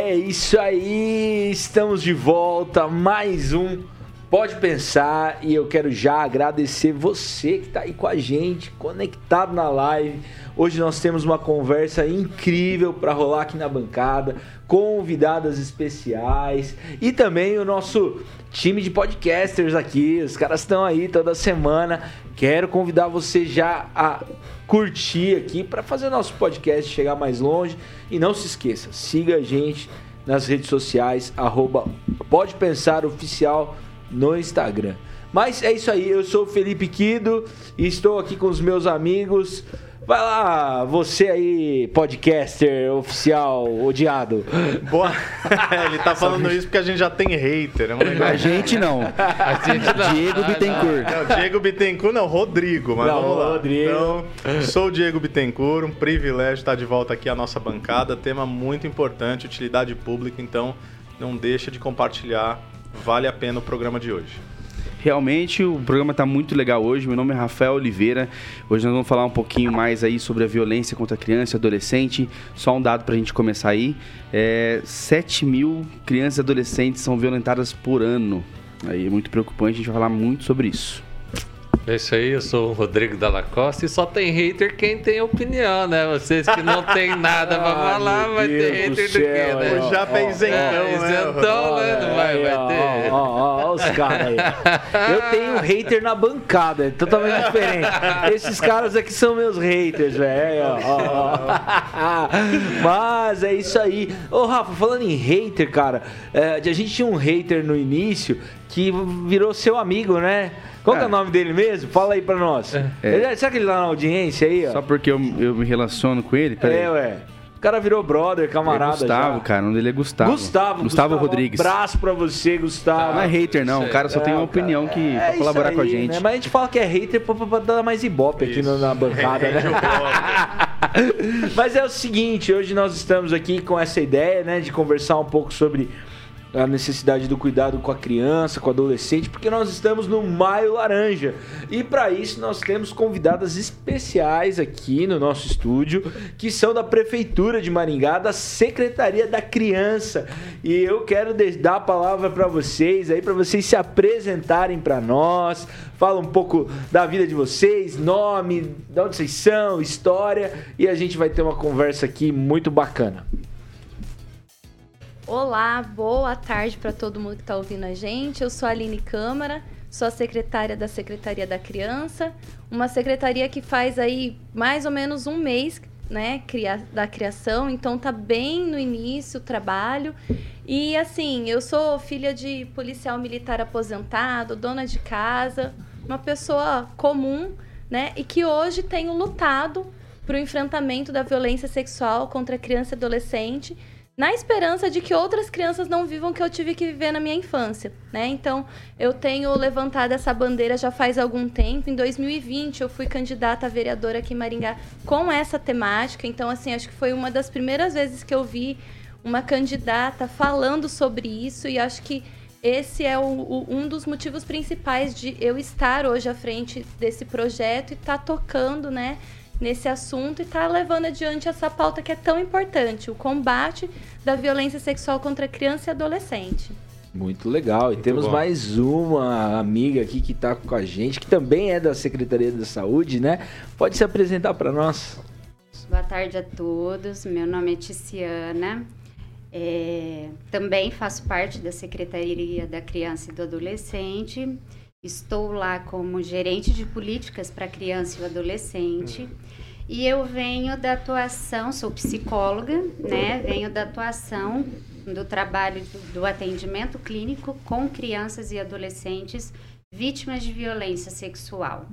É isso aí, estamos de volta, mais um Pode Pensar e eu quero já agradecer você que está aí com a gente, conectado na live. Hoje nós temos uma conversa incrível para rolar aqui na bancada, convidadas especiais e também o nosso time de podcasters aqui. Os caras estão aí toda semana. Quero convidar você já a curtir aqui para fazer nosso podcast chegar mais longe. E não se esqueça, siga a gente nas redes sociais, arroba Pode Pensar Oficial no Instagram. Mas é isso aí, eu sou o Felipe Quido e estou aqui com os meus amigos. Vai lá, você aí, podcaster oficial odiado. Boa. Ele tá falando isso porque a gente já tem hater. É um a gente não. A gente não. Diego Bittencourt. Não, Diego Bittencourt não, Rodrigo. Mas não, vamos lá. Rodrigo. Então, sou o Diego Bittencourt, um privilégio estar de volta aqui à nossa bancada. Tema muito importante, utilidade pública, então não deixa de compartilhar. Vale a pena o programa de hoje. Realmente o programa está muito legal hoje. Meu nome é Rafael Oliveira. Hoje nós vamos falar um pouquinho mais aí sobre a violência contra a criança e adolescente. Só um dado para a gente começar aí: é, 7 mil crianças e adolescentes são violentadas por ano. Aí é muito preocupante. A gente vai falar muito sobre isso. É isso aí, eu sou o Rodrigo Dalla Costa e só tem hater quem tem opinião, né? Vocês que não tem nada pra falar, vai ter hater do, quê, né? O japa é isentão, é, isentão, né? Não vai, vai ter. Ó, ó, ó, os caras aí. Eu tenho hater na bancada, é totalmente diferente. Esses caras aqui são meus haters, velho. Mas é isso aí. Ô, Rafa, falando em hater, cara, é, a gente tinha um hater no início que virou seu amigo, né? Qual é. é o nome dele mesmo? Fala aí pra nós. É. Ele, será que ele tá na audiência aí? Ó? Só porque eu, eu me relaciono com ele? Pera é, aí. ué. O cara virou brother, camarada. É Gustavo, já. cara. O nome dele é Gustavo. Gustavo, Gustavo, Gustavo Rodrigues. Um abraço pra você, Gustavo. Não é hater, não. O cara só é, tem uma opinião que, é pra colaborar aí, com a gente. Né? Mas a gente fala que é hater pra, pra dar mais ibope aqui na bancada, né? Mas é o seguinte, hoje nós estamos aqui com essa ideia, né, de conversar um pouco sobre a necessidade do cuidado com a criança, com o adolescente, porque nós estamos no Maio Laranja. E para isso nós temos convidadas especiais aqui no nosso estúdio, que são da Prefeitura de Maringá, da Secretaria da Criança. E eu quero dar a palavra para vocês aí, para vocês se apresentarem para nós, fala um pouco da vida de vocês, nome, de onde vocês são, história, e a gente vai ter uma conversa aqui muito bacana. Olá, boa tarde para todo mundo que está ouvindo a gente. Eu sou a Aline Câmara, sou a secretária da Secretaria da Criança, uma secretaria que faz aí mais ou menos um mês né, da criação, então tá bem no início o trabalho. E assim, eu sou filha de policial militar aposentado, dona de casa, uma pessoa comum, né, e que hoje tenho lutado para o enfrentamento da violência sexual contra criança e adolescente na esperança de que outras crianças não vivam o que eu tive que viver na minha infância, né? Então, eu tenho levantado essa bandeira já faz algum tempo. Em 2020, eu fui candidata a vereadora aqui em Maringá com essa temática. Então, assim, acho que foi uma das primeiras vezes que eu vi uma candidata falando sobre isso e acho que esse é o, o, um dos motivos principais de eu estar hoje à frente desse projeto e estar tá tocando, né? Nesse assunto e está levando adiante essa pauta que é tão importante, o combate da violência sexual contra criança e adolescente. Muito legal. E Muito temos bom. mais uma amiga aqui que está com a gente, que também é da Secretaria da Saúde, né? Pode se apresentar para nós. Boa tarde a todos. Meu nome é Ticiana. É, também faço parte da Secretaria da Criança e do Adolescente. Estou lá como gerente de políticas para criança e adolescente. Uhum. E eu venho da atuação, sou psicóloga, né? Venho da atuação do trabalho do, do atendimento clínico com crianças e adolescentes vítimas de violência sexual.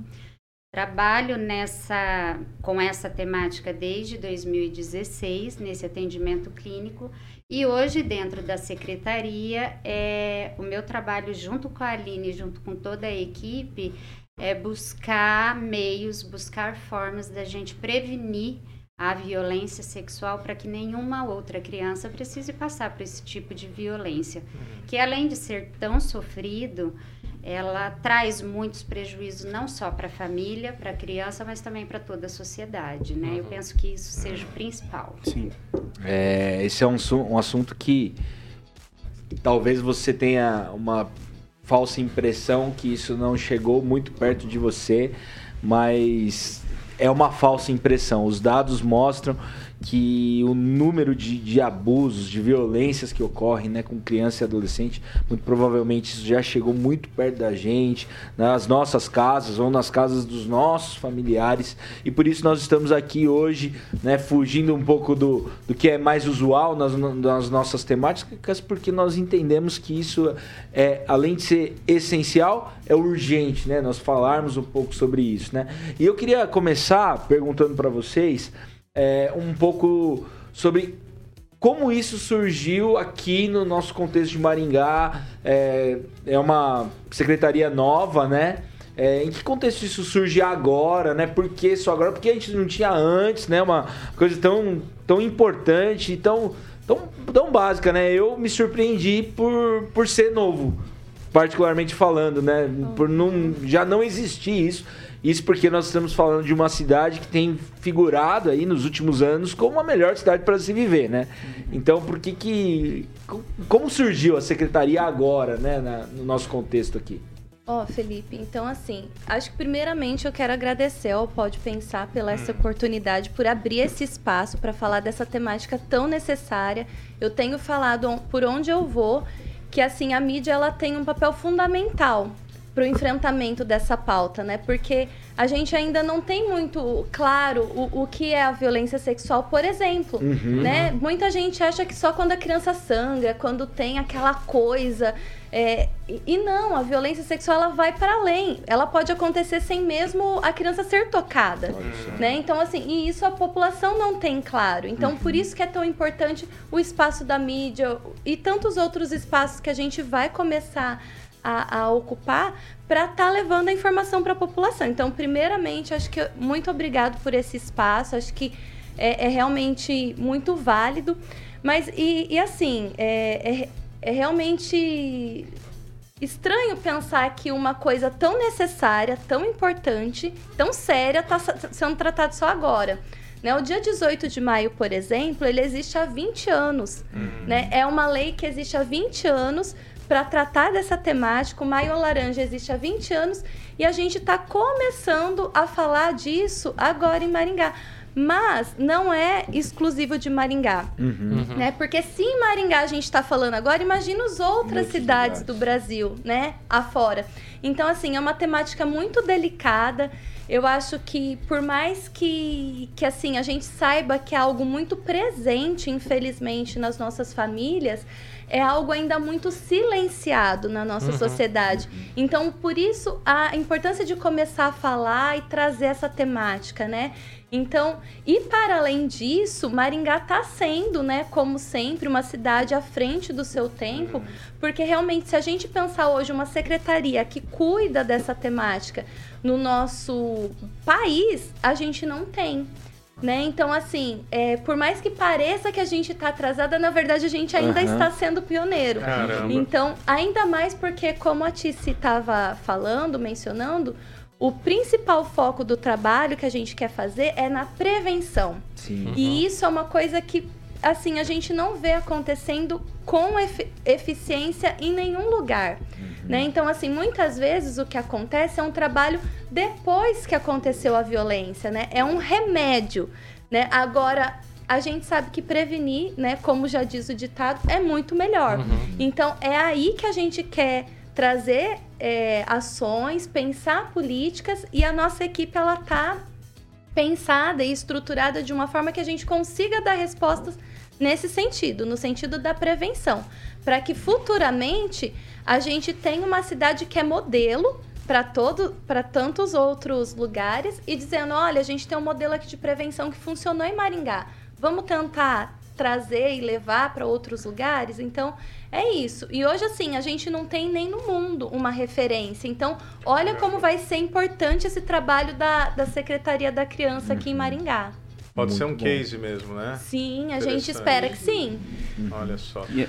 Trabalho nessa com essa temática desde 2016 nesse atendimento clínico e hoje, dentro da secretaria, é, o meu trabalho junto com a Aline, junto com toda a equipe, é buscar meios, buscar formas da gente prevenir a violência sexual para que nenhuma outra criança precise passar por esse tipo de violência. Uhum. Que além de ser tão sofrido, ela traz muitos prejuízos não só para a família, para a criança, mas também para toda a sociedade, né? Eu uhum. penso que isso seja o principal. Sim. É, esse é um, um assunto que talvez você tenha uma falsa impressão que isso não chegou muito perto de você, mas é uma falsa impressão. Os dados mostram que o número de, de abusos, de violências que ocorrem né, com criança e adolescente, muito provavelmente isso já chegou muito perto da gente, nas nossas casas ou nas casas dos nossos familiares. E por isso nós estamos aqui hoje, né, fugindo um pouco do, do que é mais usual nas, nas nossas temáticas, porque nós entendemos que isso, é, além de ser essencial, é urgente, né? Nós falarmos um pouco sobre isso, né? E eu queria começar perguntando para vocês é, um pouco sobre como isso surgiu aqui no nosso contexto de Maringá. É, é uma secretaria nova, né? É, em que contexto isso surge agora, né? Por que só agora? Porque a gente não tinha antes, né? Uma coisa tão, tão importante, tão, tão, tão básica, né? Eu me surpreendi por, por ser novo, particularmente falando, né? Por não, já não existir isso. Isso porque nós estamos falando de uma cidade que tem figurado aí nos últimos anos como a melhor cidade para se viver, né? Então, por que que como surgiu a secretaria agora, né, na, no nosso contexto aqui? Ó, oh, Felipe, então assim, acho que primeiramente eu quero agradecer ao Pode Pensar pela essa oportunidade, por abrir esse espaço para falar dessa temática tão necessária. Eu tenho falado por onde eu vou que assim a mídia ela tem um papel fundamental para o enfrentamento dessa pauta, né? Porque a gente ainda não tem muito claro o, o que é a violência sexual, por exemplo, uhum. né? Muita gente acha que só quando a criança sangra, quando tem aquela coisa, é, e não, a violência sexual ela vai para além. Ela pode acontecer sem mesmo a criança ser tocada, né? Então assim, e isso a população não tem claro. Então uhum. por isso que é tão importante o espaço da mídia e tantos outros espaços que a gente vai começar a, a ocupar para estar tá levando a informação para a população. Então, primeiramente, acho que muito obrigado por esse espaço, acho que é, é realmente muito válido. Mas, e, e assim, é, é, é realmente estranho pensar que uma coisa tão necessária, tão importante, tão séria, está sendo tratada só agora. Né? O dia 18 de maio, por exemplo, ele existe há 20 anos. Uhum. Né? É uma lei que existe há 20 anos para tratar dessa temática. O Maio Laranja existe há 20 anos e a gente está começando a falar disso agora em Maringá. Mas não é exclusivo de Maringá, uhum. uhum. né? Porque se em Maringá a gente está falando agora, imagina as outras cidades, cidades do Brasil, né? Afora. Então, assim, é uma temática muito delicada. Eu acho que por mais que, que assim a gente saiba que é algo muito presente, infelizmente, nas nossas famílias, é algo ainda muito silenciado na nossa uhum. sociedade. Então, por isso, a importância de começar a falar e trazer essa temática, né? Então, e para além disso, Maringá está sendo, né, como sempre, uma cidade à frente do seu tempo, porque realmente, se a gente pensar hoje uma secretaria que cuida dessa temática no nosso país, a gente não tem. Né? Então, assim, é, por mais que pareça que a gente está atrasada, na verdade a gente ainda uhum. está sendo pioneiro. Caramba. Então, ainda mais porque, como a Tice estava falando, mencionando, o principal foco do trabalho que a gente quer fazer é na prevenção. Sim. E isso é uma coisa que, assim, a gente não vê acontecendo com efi eficiência em nenhum lugar. Uhum. Né? Então, assim, muitas vezes o que acontece é um trabalho depois que aconteceu a violência, né? É um remédio, né? Agora, a gente sabe que prevenir, né, como já diz o ditado, é muito melhor. Uhum. Então, é aí que a gente quer trazer é, ações, pensar políticas e a nossa equipe ela tá pensada e estruturada de uma forma que a gente consiga dar respostas nesse sentido, no sentido da prevenção, para que futuramente a gente tenha uma cidade que é modelo para todo para tantos outros lugares e dizendo, olha, a gente tem um modelo aqui de prevenção que funcionou em Maringá. Vamos tentar trazer e levar para outros lugares? Então, é isso. E hoje, assim, a gente não tem nem no mundo uma referência. Então, olha como vai ser importante esse trabalho da, da Secretaria da Criança aqui em uhum. Maringá. Pode Muito ser um bom. case mesmo, né? Sim, a gente espera que sim. Olha só. E,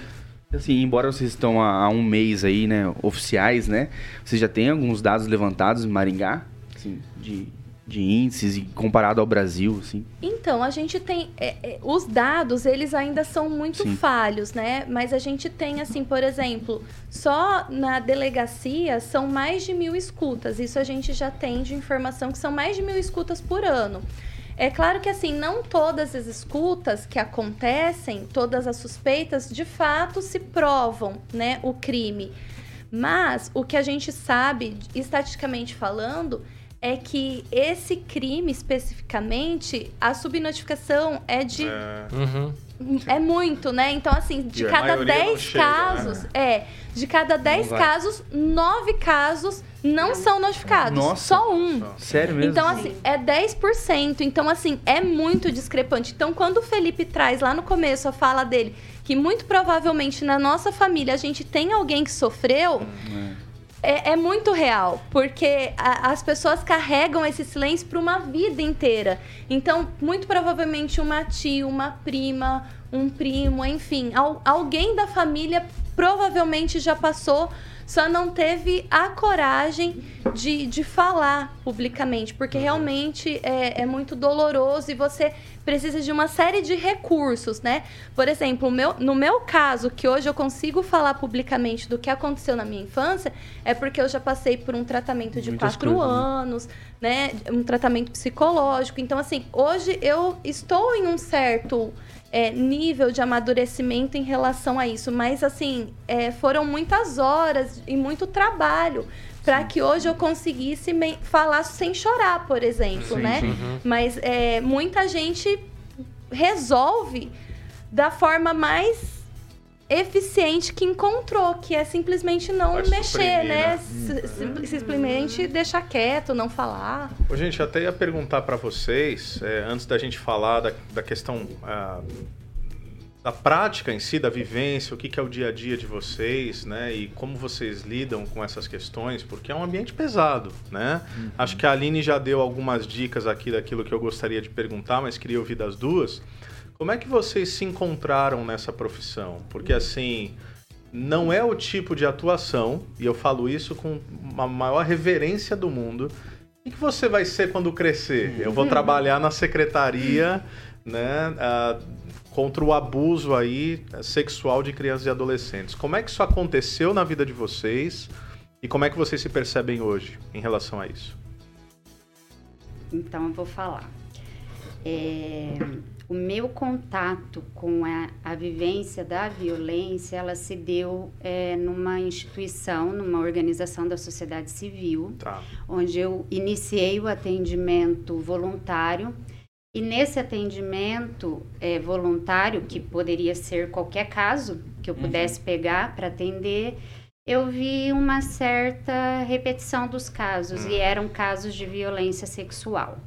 Assim, embora vocês estão há, há um mês aí, né, oficiais, né? Vocês já têm alguns dados levantados em Maringá, assim, de, de índices e comparado ao Brasil, assim? Então, a gente tem... É, é, os dados, eles ainda são muito Sim. falhos, né? Mas a gente tem, assim, por exemplo, só na delegacia são mais de mil escutas. Isso a gente já tem de informação que são mais de mil escutas por ano. É claro que, assim, não todas as escutas que acontecem, todas as suspeitas, de fato se provam, né, o crime. Mas o que a gente sabe, estatisticamente falando, é que esse crime especificamente, a subnotificação é de. É, Uhum. É muito, né? Então, assim, de E cada maioria não 10 chega, casos. né? É, de cada 10 vai. casos, 9 casos não são notificados. Nossa. Só um. Sério mesmo? Então, assim, é 10%. Então, assim, é muito discrepante. Então, quando o Felipe traz lá no começo a fala dele, que muito provavelmente na nossa família a gente tem alguém que sofreu, é, é muito real. Porque a- as pessoas carregam esse silêncio para uma vida inteira. Então, muito provavelmente uma tia, uma prima, um primo, enfim, al- alguém da família provavelmente já passou só não teve a coragem de, de falar publicamente, porque realmente é, é muito doloroso e você precisa de uma série de recursos, né? Por exemplo, meu, no meu caso, que hoje eu consigo falar publicamente do que aconteceu na minha infância, é porque eu já passei por um tratamento de Muitas quatro coisas, né? anos, né? Um tratamento psicológico. Então, assim, hoje eu estou em um certo é, nível de amadurecimento em relação a isso. Mas, assim, é, foram muitas horas e muito trabalho para que hoje eu conseguisse falar sem chorar, por exemplo, Sim, né? sim. Mas é, muita gente resolve da forma mais eficiente que encontrou, que é simplesmente não Pode mexer, suprimir, né? né? Sim- Simplesmente deixar quieto, não falar. Ô, gente, até ia perguntar para vocês, é, antes da gente falar da, da questão ah, da prática em si, da vivência, o que, que é o dia a dia de vocês, né? E como vocês lidam com essas questões, porque é um ambiente pesado, né? Acho que a Aline já deu algumas dicas aqui daquilo que eu gostaria de perguntar, mas queria ouvir das duas. Como é que vocês se encontraram nessa profissão? Porque assim, não é o tipo de atuação, e eu falo isso com a maior reverência do mundo. O que você vai ser quando crescer? Eu vou trabalhar na secretaria, né, ah, contra o abuso aí sexual de crianças e adolescentes. Como é que isso aconteceu na vida de vocês e como é que vocês se percebem hoje em relação a isso? Então eu vou falar. É, o meu contato com a, a vivência da violência, ela se deu é, numa instituição, numa organização da sociedade civil, Tá. onde eu iniciei o atendimento voluntário. E nesse atendimento é, voluntário, que poderia ser qualquer caso que eu pudesse pegar para atender, eu vi uma certa repetição dos casos, e eram casos de violência sexual.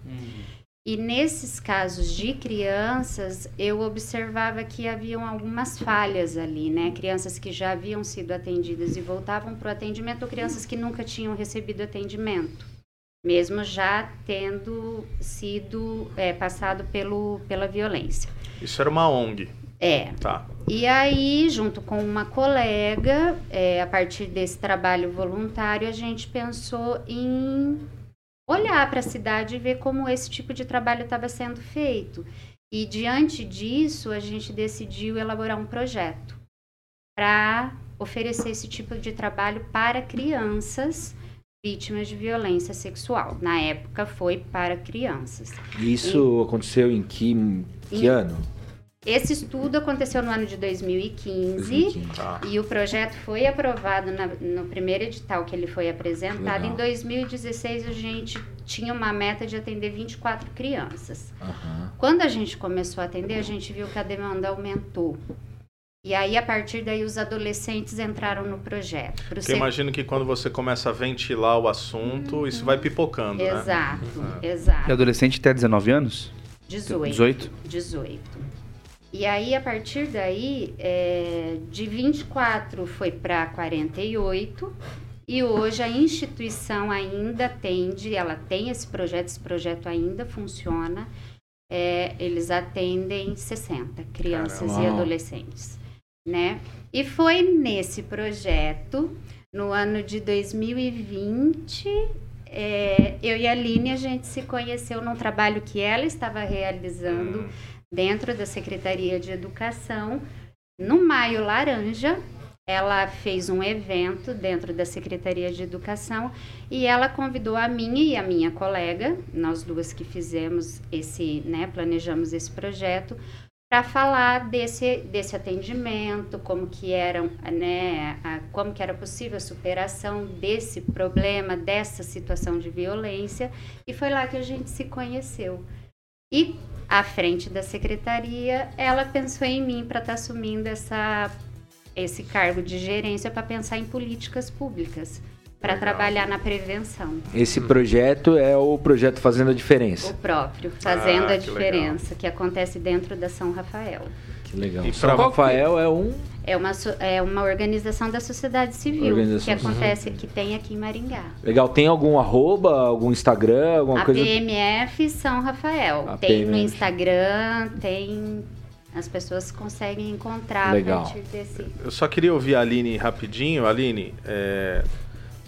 E nesses casos de crianças, eu observava que haviam algumas falhas ali, né? Crianças que já haviam sido atendidas e voltavam para o atendimento, ou crianças que nunca tinham recebido atendimento, mesmo já tendo sido é, passado pelo, pela violência. Isso era uma ONG, É, tá? e aí, junto com uma colega, é, a partir desse trabalho voluntário, a gente pensou em olhar para a cidade e ver como esse tipo de trabalho estava sendo feito. E diante disso, a gente decidiu elaborar um projeto para oferecer esse tipo de trabalho para crianças vítimas de violência sexual. Na época foi para crianças. Isso aconteceu em que, que Em- ano? Esse estudo aconteceu no ano de 2015. 2015. Tá. E o projeto foi aprovado na- no primeiro edital que ele foi apresentado. Legal. Em 2016, a gente tinha uma meta de atender 24 crianças. Aham. Quando a gente começou a atender, a gente viu que a demanda aumentou. E aí, a partir daí, os adolescentes entraram no projeto. Pro imagino que quando você começa a ventilar o assunto, isso vai pipocando, né? Exato, E exato. adolescente até 19 anos? 18. 18? 18. E aí, a partir daí, é, de 24 foi para 48. E hoje a instituição ainda atende, ela tem esse projeto, esse projeto ainda funciona. É, eles atendem 60 crianças e Caramba. adolescentes. né? E foi nesse projeto, no ano de 2020, é, eu e a Aline, a gente se conheceu num trabalho que ela estava realizando hum. Dentro da Secretaria de Educação, no Maio Laranja, ela fez um evento dentro da Secretaria de Educação e ela convidou a minha e a minha colega, nós duas que fizemos esse, né, planejamos esse projeto, para falar desse, desse atendimento, como que era, né, a, como que era possível a superação desse problema, dessa situação de violência, e foi lá que a gente se conheceu. E à frente da secretaria, ela pensou em mim para estar tá assumindo essa esse cargo de gerência para pensar em políticas públicas para trabalhar na prevenção. Esse projeto é o projeto Fazendo a Diferença. O próprio, Fazendo ah, a Diferença, legal. que acontece dentro da São Rafael. Que legal. E São Rafael é um é uma, é uma organização da sociedade civil que acontece, uhum. que tem aqui em Maringá. Legal. Tem algum arroba, algum Instagram, alguma a coisa? PMF São Rafael. A tem PMF. no Instagram, tem as pessoas conseguem encontrar Legal. a partir desse. Eu só queria ouvir a Aline rapidinho. Aline, é,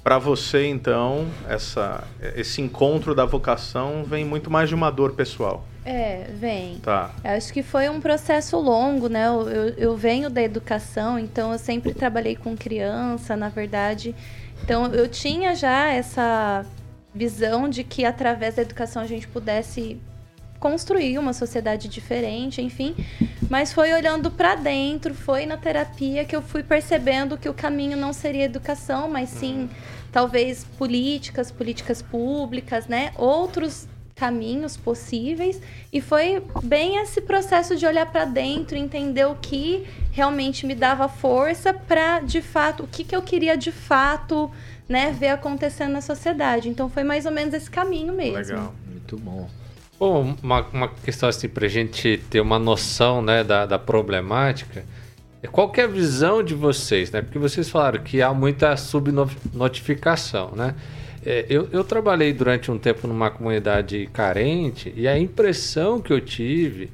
para você então, essa, esse encontro da vocação vem muito mais de uma dor pessoal. É, vem. Tá. Eu acho que foi um processo longo, né? Eu, eu, eu venho da educação, então eu sempre trabalhei com criança, na verdade. Então eu tinha já essa visão de que através da educação a gente pudesse construir uma sociedade diferente, enfim. Mas foi olhando para dentro, foi na terapia que eu fui percebendo que o caminho não seria educação, mas sim talvez políticas, políticas públicas, né? Outros caminhos possíveis e foi bem esse processo de olhar para dentro, entender o que realmente me dava força para de fato, o que que eu queria de fato, né, ver acontecendo na sociedade. Então foi mais ou menos esse caminho mesmo. Legal, muito bom. Bom, uma, uma questão assim para a gente ter uma noção né, da, da problemática. É qual é a visão de vocês, né? Porque vocês falaram que há muita subnotificação, né? É, eu, eu trabalhei durante um tempo numa comunidade carente e a impressão que eu tive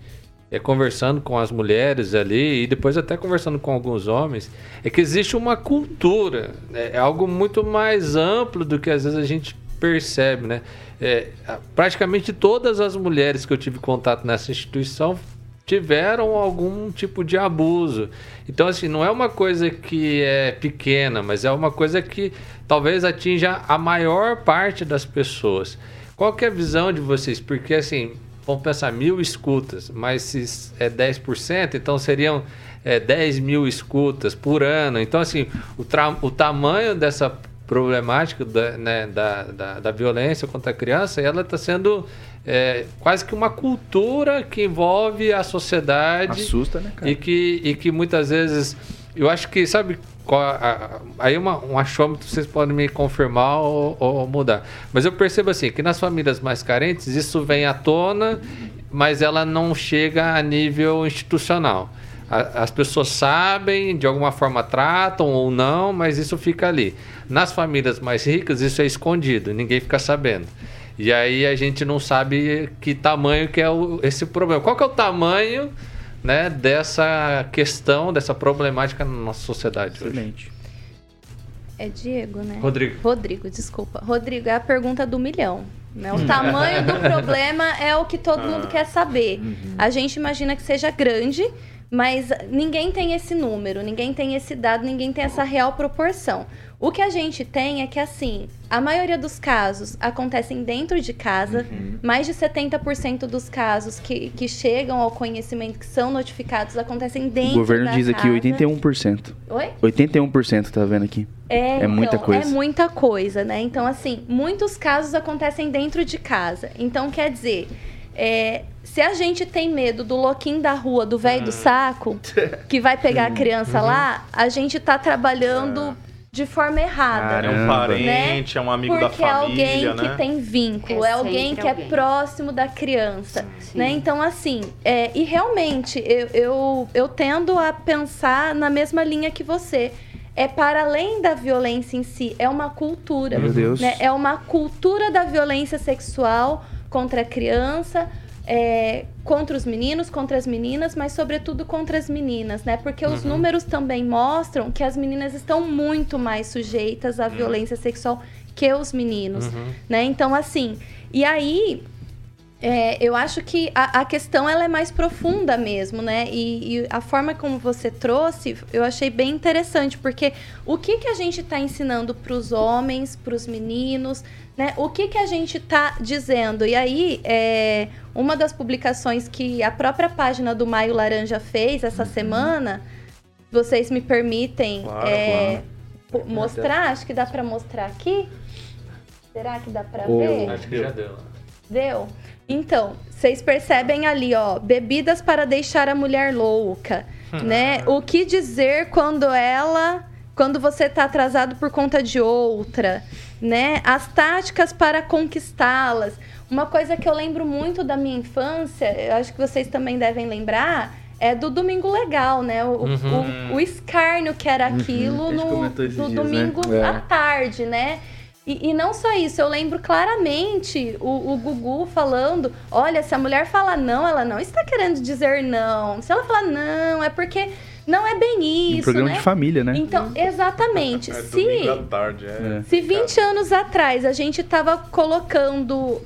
é, conversando com as mulheres ali e depois até conversando com alguns homens, é que existe uma cultura, né? é algo muito mais amplo do que às vezes a gente percebe, né? É, praticamente todas as mulheres que eu tive contato nessa instituição tiveram algum tipo de abuso. Então, assim, não é uma coisa que é pequena, mas é uma coisa que talvez atinja a maior parte das pessoas. Qual que é a visão de vocês? Porque, assim, vamos pensar mil escutas, mas se é 10%, então seriam é, 10 mil escutas por ano. Então, assim, o, o tamanho dessa problemática da, né, da, da, da, violência contra a criança, ela está sendo é, quase que uma cultura que envolve a sociedade. Assusta, né, cara? E que, e que muitas vezes. Eu acho que, sabe, aí uma, um achômetro vocês podem me confirmar ou, ou, mudar. Mas eu percebo assim, que nas famílias mais carentes isso vem à tona, mas ela não chega a nível institucional as pessoas sabem, de alguma forma tratam ou não, mas isso fica ali. Nas famílias mais ricas, isso é escondido, ninguém fica sabendo. E aí a gente não sabe que tamanho que é o, esse problema. Qual que é o tamanho né, dessa questão, dessa problemática na nossa sociedade Excelente. hoje? É Diego, né? Rodrigo. Rodrigo, desculpa. Rodrigo, é a pergunta do milhão. Né? O tamanho do problema é o que todo mundo ah. quer saber. Uhum. A gente imagina que seja grande, mas ninguém tem esse número, ninguém tem esse dado, ninguém tem essa real proporção. O que a gente tem é que, assim, a maioria dos casos acontecem dentro de casa. Uhum. Mais de 70% dos casos que, que chegam ao conhecimento, que são notificados, acontecem dentro O governo diz casa. aqui 81%. Oi? 81%, tá vendo aqui? É, é então, muita coisa. É muita coisa, né? Então, assim, muitos casos acontecem dentro de casa. Então, quer dizer, é, se a gente tem medo do louquinho da rua, do velho do ah. saco, que vai pegar a criança uhum. lá, a gente tá trabalhando ah. De forma errada. é um parente, né? é um amigo Porque da família, é alguém né? que tem vínculo, é, é alguém que é alguém. é próximo da criança, Sim. né? Então, assim, é, e realmente, eu, eu, eu tendo a pensar na mesma linha que você é para além da violência em si, é uma cultura. Meu Deus. Né? É uma cultura da violência sexual contra a criança, é, contra os meninos, contra as meninas, mas sobretudo contra as meninas, né? Porque os Uhum. números também mostram que as meninas estão muito mais sujeitas à Uhum. violência sexual que os meninos, Uhum. né? Então, assim, e aí é, eu acho que a, a questão ela é mais profunda mesmo, né? E, e a forma como você trouxe, eu achei bem interessante, porque o que, que a gente está ensinando para os homens, para os meninos, né? O que, que a gente está dizendo? E aí, é, uma das publicações que a própria página do Maio Laranja fez essa semana, vocês me permitem Claro, é, po- mostrar? Acho que dá para mostrar aqui. Será que dá para ver? Acho que já deu. Deu? Então, vocês percebem ali, ó, bebidas para deixar a mulher louca, né? O que dizer quando ela, quando você tá atrasado por conta de outra, né? As táticas para conquistá-las. Uma coisa que eu lembro muito da minha infância, eu acho que vocês também devem lembrar, é do Domingo Legal, né? O, Uhum. o, o escárnio que era aquilo A gente no, no dias, né? domingo É. à tarde, né? E, e não só isso, eu lembro claramente o, o Gugu falando: olha, se a mulher fala não, ela não está querendo dizer não. Se ela falar não, é porque não é bem Um isso, programa né? de família, né? Então, exatamente. É se, domingo à tarde, é. se 20 anos atrás a gente tava colocando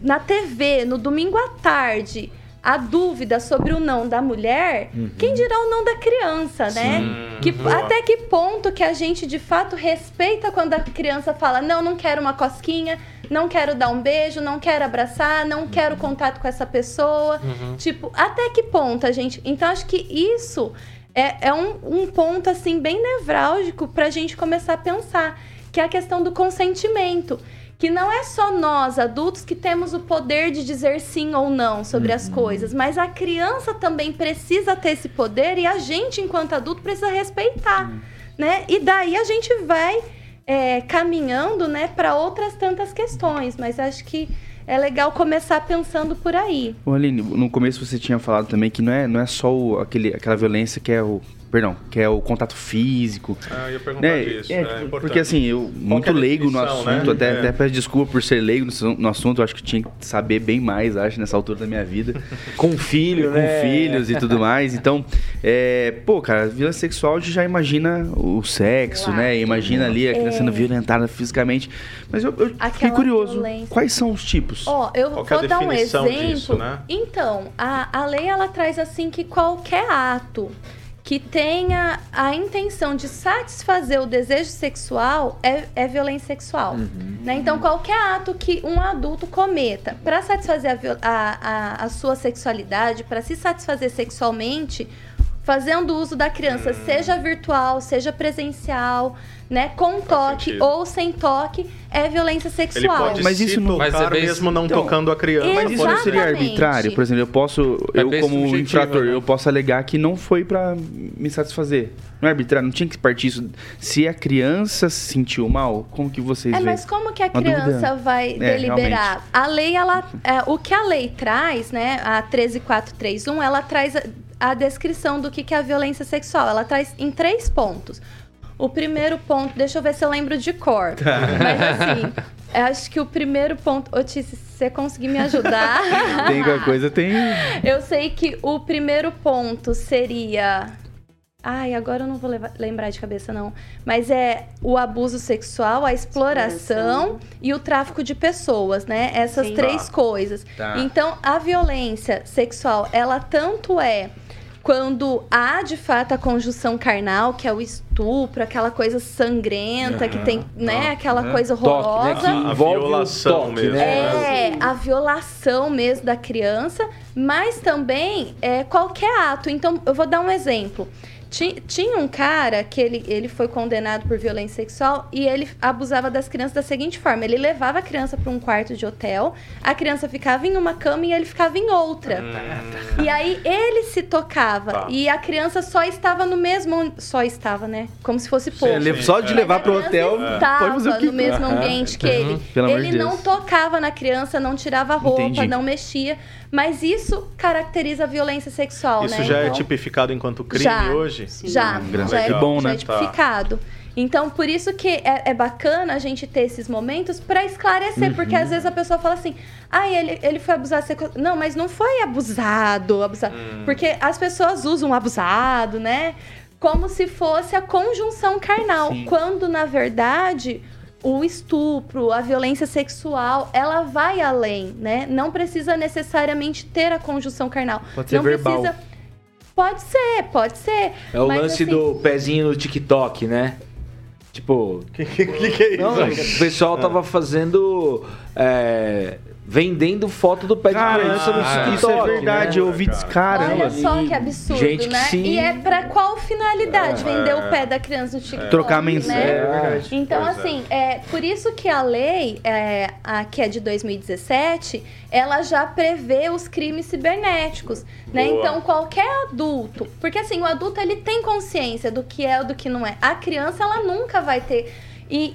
na TV, no domingo à tarde, a dúvida sobre o não da mulher, quem dirá o não da criança, né? Que, Boa. até que ponto que a gente de fato respeita quando a criança fala: não, não quero uma cosquinha, não quero dar um beijo, não quero abraçar, não quero contato com essa pessoa. Tipo, até que ponto a gente. Então, acho que isso é, é um, um ponto, assim, bem nevrálgico pra gente começar a pensar, que é a questão do consentimento. Que não é só nós, adultos, que temos o poder de dizer sim ou não sobre as coisas, mas a criança também precisa ter esse poder e a gente, enquanto adulto, precisa respeitar, né? E daí a gente vai é, caminhando, né, para outras tantas questões, mas acho que é legal começar pensando por aí. Ô, Aline, no começo você tinha falado também que não é, não é só o- aquele, aquela violência que é o. Perdão, que é o contato físico. Ah, eu ia perguntar Né? disso. É, É, tipo, porque assim, eu muito é leigo no assunto, né? até, É. até peço desculpa por ser leigo no, no assunto, eu acho que tinha que saber bem mais, acho, nessa altura da minha vida. Com filho, com né? filhos e tudo mais. Então, é, pô, cara, violência sexual a gente já imagina o sexo, Claro. né? Imagina ali a criança É. sendo violentada fisicamente. Mas eu, eu fiquei curioso. violência. Quais são os tipos? Ó, eu Qual é vou dar um exemplo. disso, né? Então, a, a lei ela traz assim que qualquer ato que tenha a intenção de satisfazer o desejo sexual é, é violência sexual. né? Então, qualquer ato que um adulto cometa para satisfazer a, a, a, a sua sexualidade, para se satisfazer sexualmente, fazendo uso da criança, seja virtual, seja presencial, né, com toque sentido. ou sem toque, é violência Ele sexual. pode Mas isso não- Mas é mesmo não Então, tocando a criança. Mas isso não seria arbitrário? Por exemplo, eu posso, É eu como infrator, né? eu posso alegar que não foi pra me satisfazer. Não é arbitrário, não tinha que partir isso. Se a criança se sentiu mal, como que vocês É, veem? mas como que a Uma criança dúvida. vai É, deliberar? A lei, ela, é, o que a lei traz, né, a 13431, ela traz a, descrição do que, que é a violência sexual. Ela traz em três pontos. O primeiro ponto, deixa eu ver se eu lembro de cor. Tá. Mas assim, eu acho que o primeiro ponto. Otis, se você conseguir me ajudar. Tem qualquer coisa, tem. Eu sei que o primeiro ponto seria. Ai, agora eu não vou levar- lembrar de cabeça, não. Mas é o abuso sexual, a exploração, Exploração. e o tráfico de pessoas, né? Essas Sim. três Tá. coisas. Tá. Então, a violência sexual, ela tanto é quando há de fato a conjunção carnal, que é o estupro, aquela coisa sangrenta, que tem, né, aquela coisa Toque, né? horrorosa. A violação toque, mesmo, né? É, a violação mesmo da criança, mas também é, qualquer ato. Então, eu vou dar um exemplo. Ti- Tinha um cara que ele, ele foi condenado por violência sexual e ele abusava das crianças da seguinte forma: ele levava a criança para um quarto de hotel, a criança ficava em uma cama e ele ficava em outra. E aí ele se tocava Tá. e a criança só estava no mesmo. Só estava, né? Como se fosse pouco. Ele- Só de levar pro Mas a criança hotel, Estava o no mesmo ambiente que ele. Pelo amor ele de não tocava na criança, não tirava roupa, Entendi. não mexia. Mas isso caracteriza a violência sexual, Isso né? já é Então, tipificado enquanto crime já, hoje? hoje? Já, Hum, já é, bom, já né? é tipificado. Então, por isso que é, é bacana a gente ter esses momentos pra esclarecer, porque Uhum. às vezes a pessoa fala assim, ah, ele, ele foi abusado sexual. Não, mas não foi abusado, abusado. Hum. Porque as pessoas usam abusado, né? Como se fosse a conjunção carnal. Sim. Quando, na verdade, o estupro, a violência sexual, ela vai além, né? Não precisa necessariamente ter a conjunção carnal. Pode ser não verbal. precisa. Pode ser, pode ser. É o Mas, lance assim, do pezinho no TikTok, né? Tipo, O que, que, que é isso? não, o pessoal tava fazendo. é, vendendo foto do pé de Cara, criança no TikTok. isso é né? verdade, eu ouvi disso. Caramba. Olha só E que absurdo, gente né? se- E é pra qual finalidade vender É. o pé da criança no TikTok? Trocar mensagem. né? É verdade. Então, Pois é. assim, é. por isso que a lei, é, a que é de 2017, ela já prevê os crimes cibernéticos, né? Boa. Então, qualquer adulto, porque assim, o adulto ele tem consciência do que é ou do que não é. A criança, ela nunca vai ter. E,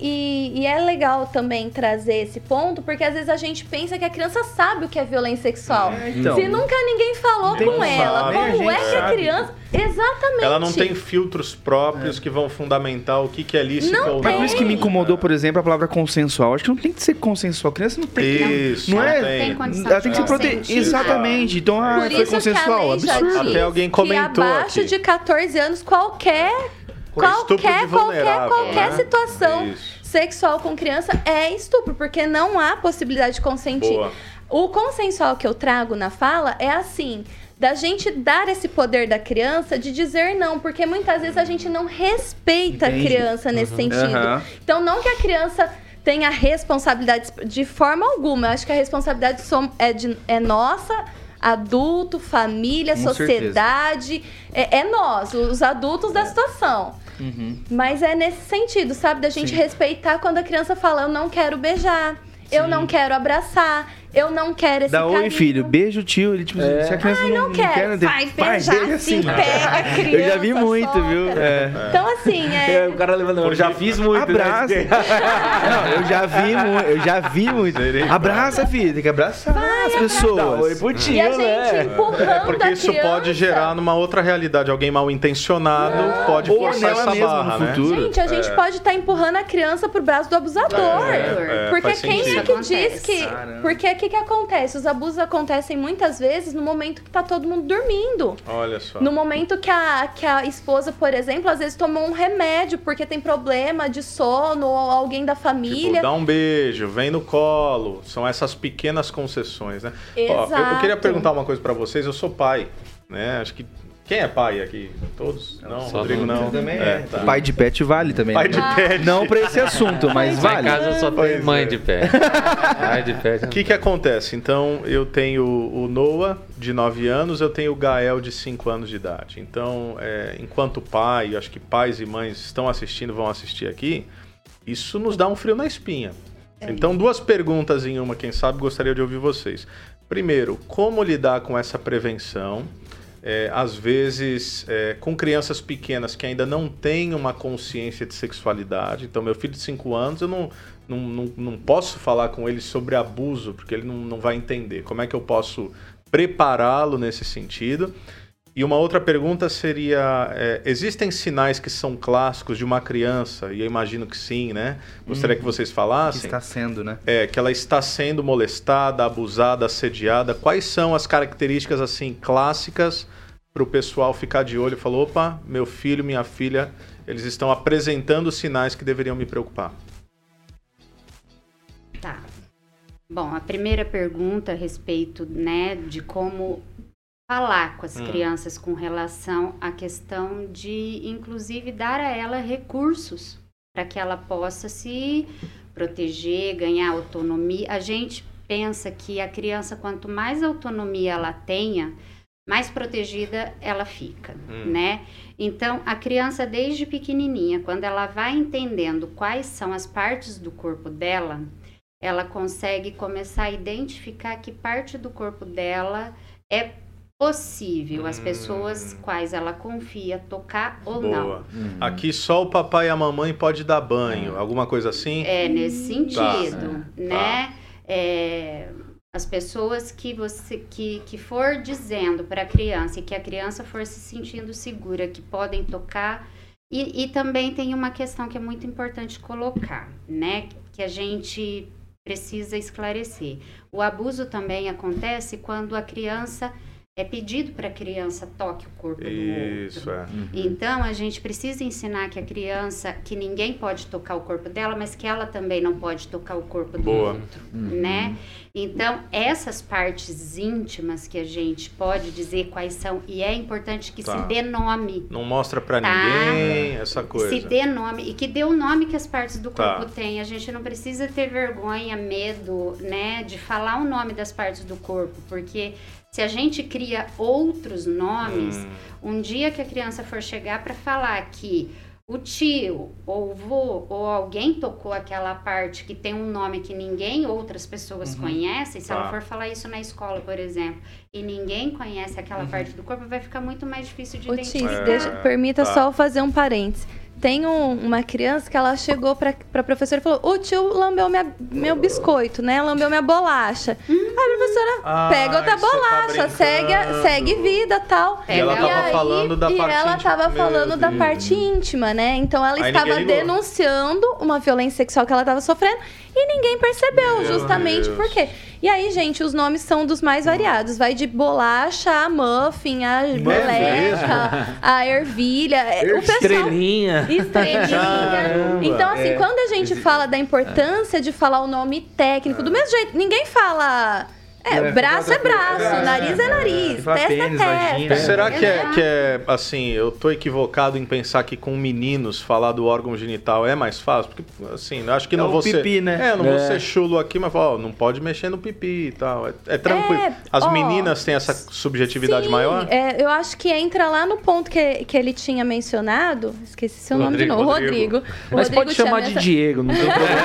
e- e é legal também trazer esse ponto, porque às vezes a gente pensa que a criança sabe o que é violência sexual. então. Se nunca ninguém falou com ela, sabe, como é que a criança. Exatamente. Ela não tem filtros próprios que vão fundamentar o que, que é lícito Não ou Mas não. por isso que me incomodou, por exemplo, a palavra consensual. Acho que não tem que ser consensual. A criança não tem. Isso, Não é? tem. Tem condição Ela tem que se de proteger. consentir. Exatamente. Então, ah, foi isso que a consensual. lei já Absurdo. diz Até alguém comentou que abaixo aqui. de 14 anos, qualquer, qualquer, qualquer, vulnerável, qualquer né? situação Isso. sexual com criança é estupro, porque não há possibilidade de consentir. Boa. O consensual que eu trago na fala é assim, da gente dar esse poder da criança de dizer não, porque muitas vezes a gente não respeita Entendi. a criança nesse sentido. Aham. Então, não que a criança tenha responsabilidade de forma alguma. Eu acho que a responsabilidade é, de- é nossa, adulto, família, Com sociedade. É, é nós, os adultos da situação. Uhum. Mas é nesse sentido, sabe? Da gente Sim. respeitar quando a criança fala, eu não quero beijar, eu não quero abraçar, eu não quero esse Dá oi, carinho. filho. Beijo, tio. Ele, tipo, É. se a criança não, Não quero, não tem- vai Pai, beijar beija assim, pega a criança, Eu já vi muito, solta. viu? É. Então, assim, É, é... o cara levando, eu já fiz muito. Abraça. Né? Não, eu já vi muito. Eu já vi muito. Abraça, filho. Tem que abraçar as Dá pessoas. oi pro E a tio, gente né? empurrando É porque isso criança. pode gerar numa outra realidade. Alguém mal intencionado pode Ou forçar essa mesma barra, no né? futuro. Gente, a gente pode estar empurrando a criança pro braço do abusador. É, Porque quem é que diz que. Porque que, que acontece? Os abusos acontecem muitas vezes no momento que tá todo mundo dormindo. Olha só. No momento que a, que a esposa, por exemplo, às vezes tomou um remédio porque tem problema de sono ou alguém da Tipo, família. dá um beijo, vem no colo. São essas pequenas concessões, né? Ó, eu- eu, Exato. queria perguntar uma coisa pra vocês. Eu sou pai, né? Acho que quem é pai aqui? Todos? Não, só Rodrigo não. também É, é. tá. Pai de pet vale também. Pai né? de pet. Não pra esse assunto, mas Lá em vale. casa só tem mãe é. de pé. Pai de pé. O que, que acontece? Então, eu tenho o Noah, de 9 anos, eu tenho o Gael, de 5 anos de idade. Então, é, enquanto pai, acho que pais e mães estão assistindo, vão assistir aqui, isso nos dá um frio na espinha. Então, duas perguntas em uma, quem sabe, gostaria de ouvir vocês. Primeiro, como lidar com essa prevenção? É, às vezes, é, com crianças pequenas que ainda não têm uma consciência de sexualidade. Então, meu filho de 5 anos, eu não, não, não, não posso falar com ele sobre abuso, porque ele não, não vai entender. Como é que eu posso prepará-lo nesse sentido? E uma outra pergunta seria: é, existem sinais que são clássicos de uma criança? E eu imagino que sim, né? Gostaria que vocês Que falassem. está sendo, né? É, que ela está sendo molestada, abusada, assediada. Quais são as características assim clássicas para o pessoal ficar de olho e falar: opa, meu filho, minha filha, eles estão apresentando sinais que deveriam me preocupar. Tá. Bom, a primeira pergunta a respeito, né, de como falar com as Hum. crianças com relação à questão de, inclusive, dar a ela recursos para que ela possa se proteger, ganhar autonomia. A gente pensa que a criança, quanto mais autonomia ela tenha, mais protegida ela fica, Hum. né? Então, a criança desde pequenininha, quando ela vai entendendo quais são as partes do corpo dela, ela consegue começar a identificar que parte do corpo dela é possível as Hum. pessoas quais ela confia tocar ou não. Boa. Aqui só o papai e a mamãe pode dar banho, alguma coisa assim? É nesse Tá. sentido, né? É, As pessoas que você que, que for dizendo para a criança e que a criança for se sentindo segura, que podem tocar. E, e também tem uma questão que é muito importante colocar, né? Que a gente precisa esclarecer. O abuso também acontece quando a criança é pedido para a criança toque o corpo do outro. Isso, é. Então a gente precisa ensinar que a criança que ninguém pode tocar o corpo dela, mas que ela também não pode tocar o corpo do Boa. outro, né? Então essas partes íntimas que a gente pode dizer quais são e é importante que Tá. se dê nome Não mostra pra Tá. ninguém essa coisa. se dê nome e que dê o nome que as partes do Tá. corpo têm. A gente não precisa ter vergonha, medo, né, de falar o nome das partes do corpo, porque se a gente cria outros nomes, Hum. um dia que a criança for chegar para falar que o tio ou o vô ou alguém tocou aquela parte que tem um nome que ninguém outras pessoas conhecem, se Tá. ela for falar isso na escola, por exemplo, e ninguém conhece aquela parte do corpo, vai ficar muito mais difícil de Tis, identificar. deixa, permita tá. só fazer um parênteses. Tem um- uma criança que ela chegou pra, pra professora e falou: O tio lambeu minha, meu biscoito, né? Lambeu minha bolacha. Aí a professora Ah, pega outra tá bolacha, segue, brincando. segue vida tal. E ela tava falando da e parte ela íntima. tava Meu falando da Deus. parte íntima, né? Então ela Aí estava denunciando uma violência sexual que ela estava sofrendo e ninguém percebeu, Meu justamente Deus. por quê? E aí, gente, os nomes são dos mais variados. Vai de bolacha a muffin, a meleca, a ervilha. O pessoal Estrelinha. Estrelinha. Caramba, Então, assim, é. quando a gente fala da importância de falar o nome técnico, do mesmo jeito, ninguém fala. É, É, braço é braço, É. nariz é nariz, testa pênis, é testa. Será que é, que é, assim, eu tô equivocado em pensar que com meninos falar do órgão genital é mais fácil? Porque, assim, eu acho que É não o vou ser... pipi, né? É, eu não vou É. ser chulo aqui, mas, ó, não pode mexer no pipi e tal. É, é tranquilo. É, As ó, meninas têm essa subjetividade Sim, maior? é, eu acho que entra lá no ponto que, que ele tinha mencionado. Esqueci seu nome de Rodrigo, novo. Rodrigo. Rodrigo. Mas Rodrigo pode chamar de mencio- Diego, não tem problema.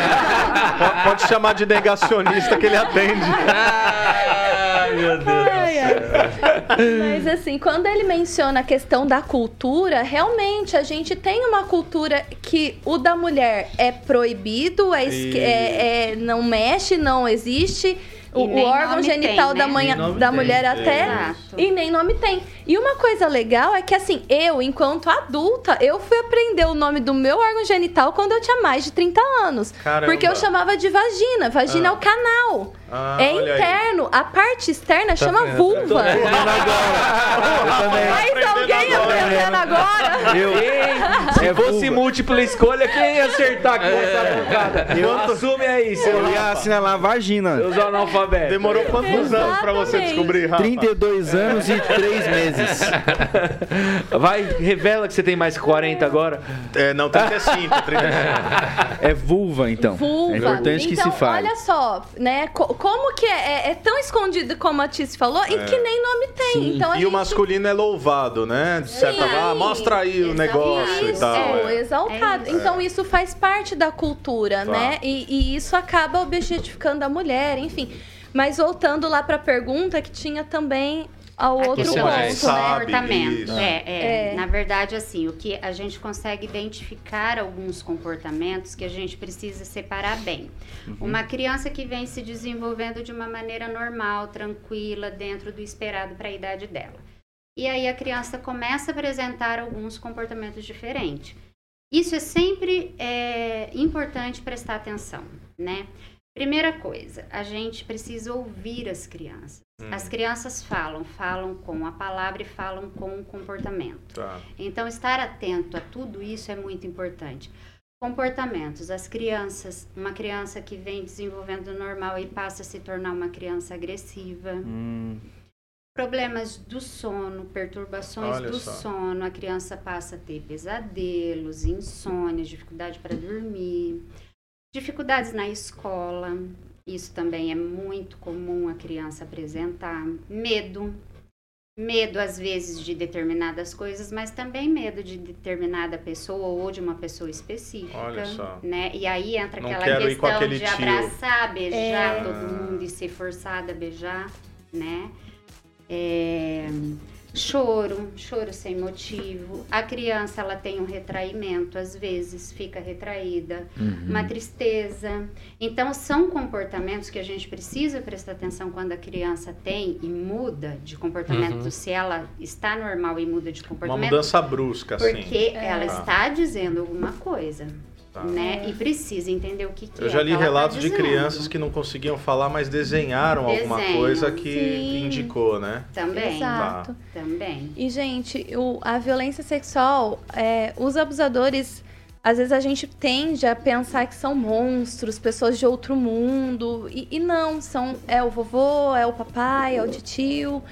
Pode, pode chamar de negacionista que ele atende. Ai, meu Deus. Ai, ai. Mas assim, quando ele menciona a questão da cultura, realmente a gente tem uma cultura que o da mulher é proibido, é, esque- é- é- não mexe, não existe. O, E o órgão genital tem, da, né? manhã, Nem nome da tem. mulher até. Exato. E nem nome tem. E uma coisa legal é que, assim, eu, enquanto adulta, eu fui aprender o nome do meu órgão genital quando eu tinha mais de 30 anos. Caramba. Porque eu chamava de vagina. Vagina Ah. é o canal. Ah, é olha aí. interno. A parte externa chama vendo? vulva. Eu também. Mais alguém aprendendo agora? Eu, Se fosse múltipla escolha, quem ia acertar com essa bocada? Eu- Assume aí, seu eu ia assinalar vagina. Seus analfabetos. Demorou quantos anos pra você Exatamente. descobrir, Rafa? 32 anos e 3 meses. Vai, revela que você tem mais que 40 agora. É, não, 35, 35. É vulva, então. Vulva. É importante que então, se fale. olha só, né? Co- como que é, é- é tão escondido como a Tice falou e que nem nome tem. Sim. Então, E gente... o masculino é louvado, né? De certa forma, ah, mostra aí o negócio e Isso, tal. é. exaltado. É isso. Então isso faz parte da cultura, Tá. né? E, e isso acaba objetificando a mulher, enfim. Mas voltando lá para a pergunta que tinha também ao A outro ponto, do né? Comportamento. É, é. É. Na verdade, assim, o que a gente consegue identificar alguns comportamentos que a gente precisa separar bem. Uma criança que vem se desenvolvendo de uma maneira normal, tranquila, dentro do esperado para a idade dela. E aí a criança começa a apresentar alguns comportamentos diferentes. Isso é sempre é, importante prestar atenção, né? Primeira coisa, a gente precisa ouvir as crianças. Hum. As crianças falam, falam com a palavra e falam com o comportamento. Tá. Então, estar atento a tudo isso é muito importante. Comportamentos. As crianças, uma criança que vem desenvolvendo normal e passa a se tornar uma criança agressiva. Hum, Problemas do sono, perturbações Olha do só. sono, a criança passa a ter pesadelos, insônia, dificuldade para dormir, dificuldades na escola. Isso também é muito comum a criança apresentar. Medo. Medo, às vezes, de determinadas coisas, mas também medo de determinada pessoa ou de uma pessoa específica. Olha só. Né? E aí entra Não aquela questão de tio. abraçar, beijar É. todo mundo e ser forçada a beijar, né? É, choro, choro sem motivo. A criança ela tem um retraimento, às vezes fica retraída, uhum. uma tristeza. Então são comportamentos que a gente precisa prestar atenção quando a criança tem e muda de comportamento, uhum. se ela está normal e muda de comportamento. Uma mudança brusca, porque assim. Porque ela é. está dizendo alguma coisa. Tá. Né? E precisa entender o que, que Eu é. Eu já li relatos tá de crianças que não conseguiam falar, mas desenharam Desenho, alguma coisa que sim. indicou, né? Também. Exato. Tá. Também. E, gente, o, a violência sexual, é, os abusadores às vezes a gente tende a pensar que são monstros, pessoas de outro mundo. E, e, não, são é o vovô, é o papai, é o tio,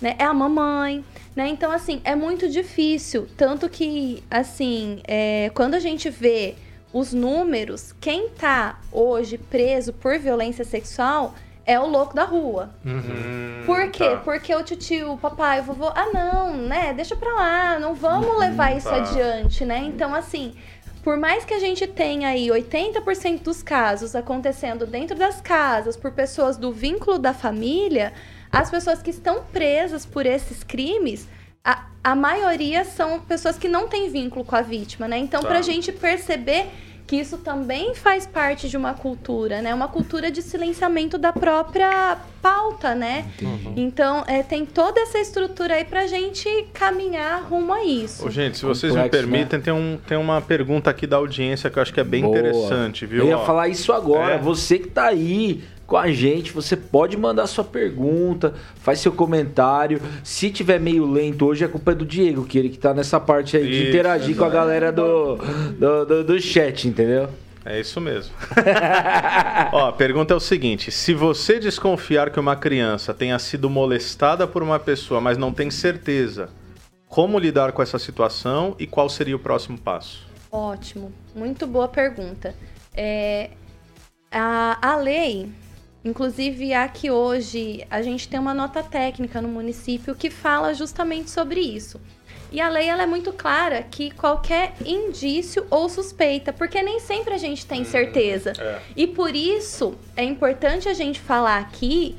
né? É a mamãe, né? Então, assim, é muito difícil. Tanto que, assim, é, quando a gente vê os números, quem tá hoje preso por violência sexual é o louco da rua. Uhum, por quê? Tá. Porque o tio, o papai, o vovô, ah não, né? Deixa pra lá, não vamos uhum, levar isso tá. adiante, né? Então, assim, por mais que a gente tenha aí 80% dos casos acontecendo dentro das casas por pessoas do vínculo da família, as pessoas que estão presas por esses crimes a, a maioria são pessoas que não têm vínculo com a vítima, né? Então, tá. pra gente perceber que isso também faz parte de uma cultura, né? Uma cultura de silenciamento da própria pauta, né? Uhum. Então, é, tem toda essa estrutura aí pra gente caminhar rumo a isso. Ô, gente, se vocês Complexo, me permitem, né? tem, um, tem uma pergunta aqui da audiência que eu acho que é bem Boa. interessante, viu? Eu ia Ó, falar isso agora. É. Você que tá aí com a gente. Você pode mandar sua pergunta, faz seu comentário. Se tiver meio lento hoje, a culpa é do Diego, que ele que tá nessa parte aí de interagir com a galera do, do, do, do chat, entendeu? É isso mesmo. Ó, a pergunta é o seguinte: se você desconfiar que uma criança tenha sido molestada por uma pessoa, mas não tem certeza, como lidar com essa situação e qual seria o próximo passo? Ótimo, muito boa pergunta. É, a, a lei Inclusive, aqui hoje a gente tem uma nota técnica no município que fala justamente sobre isso. E a lei ela é muito clara que qualquer indício ou suspeita, porque nem sempre a gente tem hum, certeza. É. E por isso é importante a gente falar aqui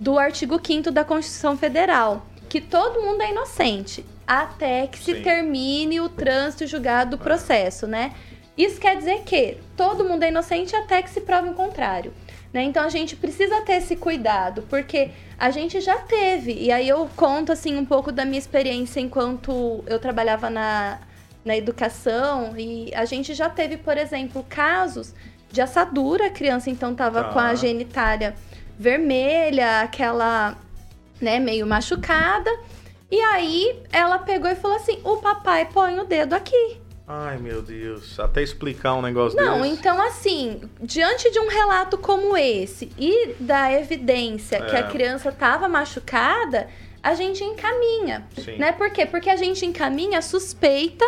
do artigo 5 da Constituição Federal, que todo mundo é inocente até que se Sim. termine o trânsito julgado do é. processo, né? Isso quer dizer que todo mundo é inocente até que se prove o contrário. Né? Então a gente precisa ter esse cuidado, porque a gente já teve, e aí eu conto assim um pouco da minha experiência enquanto eu trabalhava na, na educação, e a gente já teve, por exemplo, casos de assadura, a criança então estava com a genitália vermelha, aquela, né, meio machucada. E aí ela pegou e falou assim: "O papai põe o dedo aqui". Ai, meu Deus. Até explicar um negócio Não, desse. então assim, diante de um relato como esse e da evidência é. que a criança estava machucada, a gente encaminha, Sim. né? Por quê? Porque a gente encaminha suspeita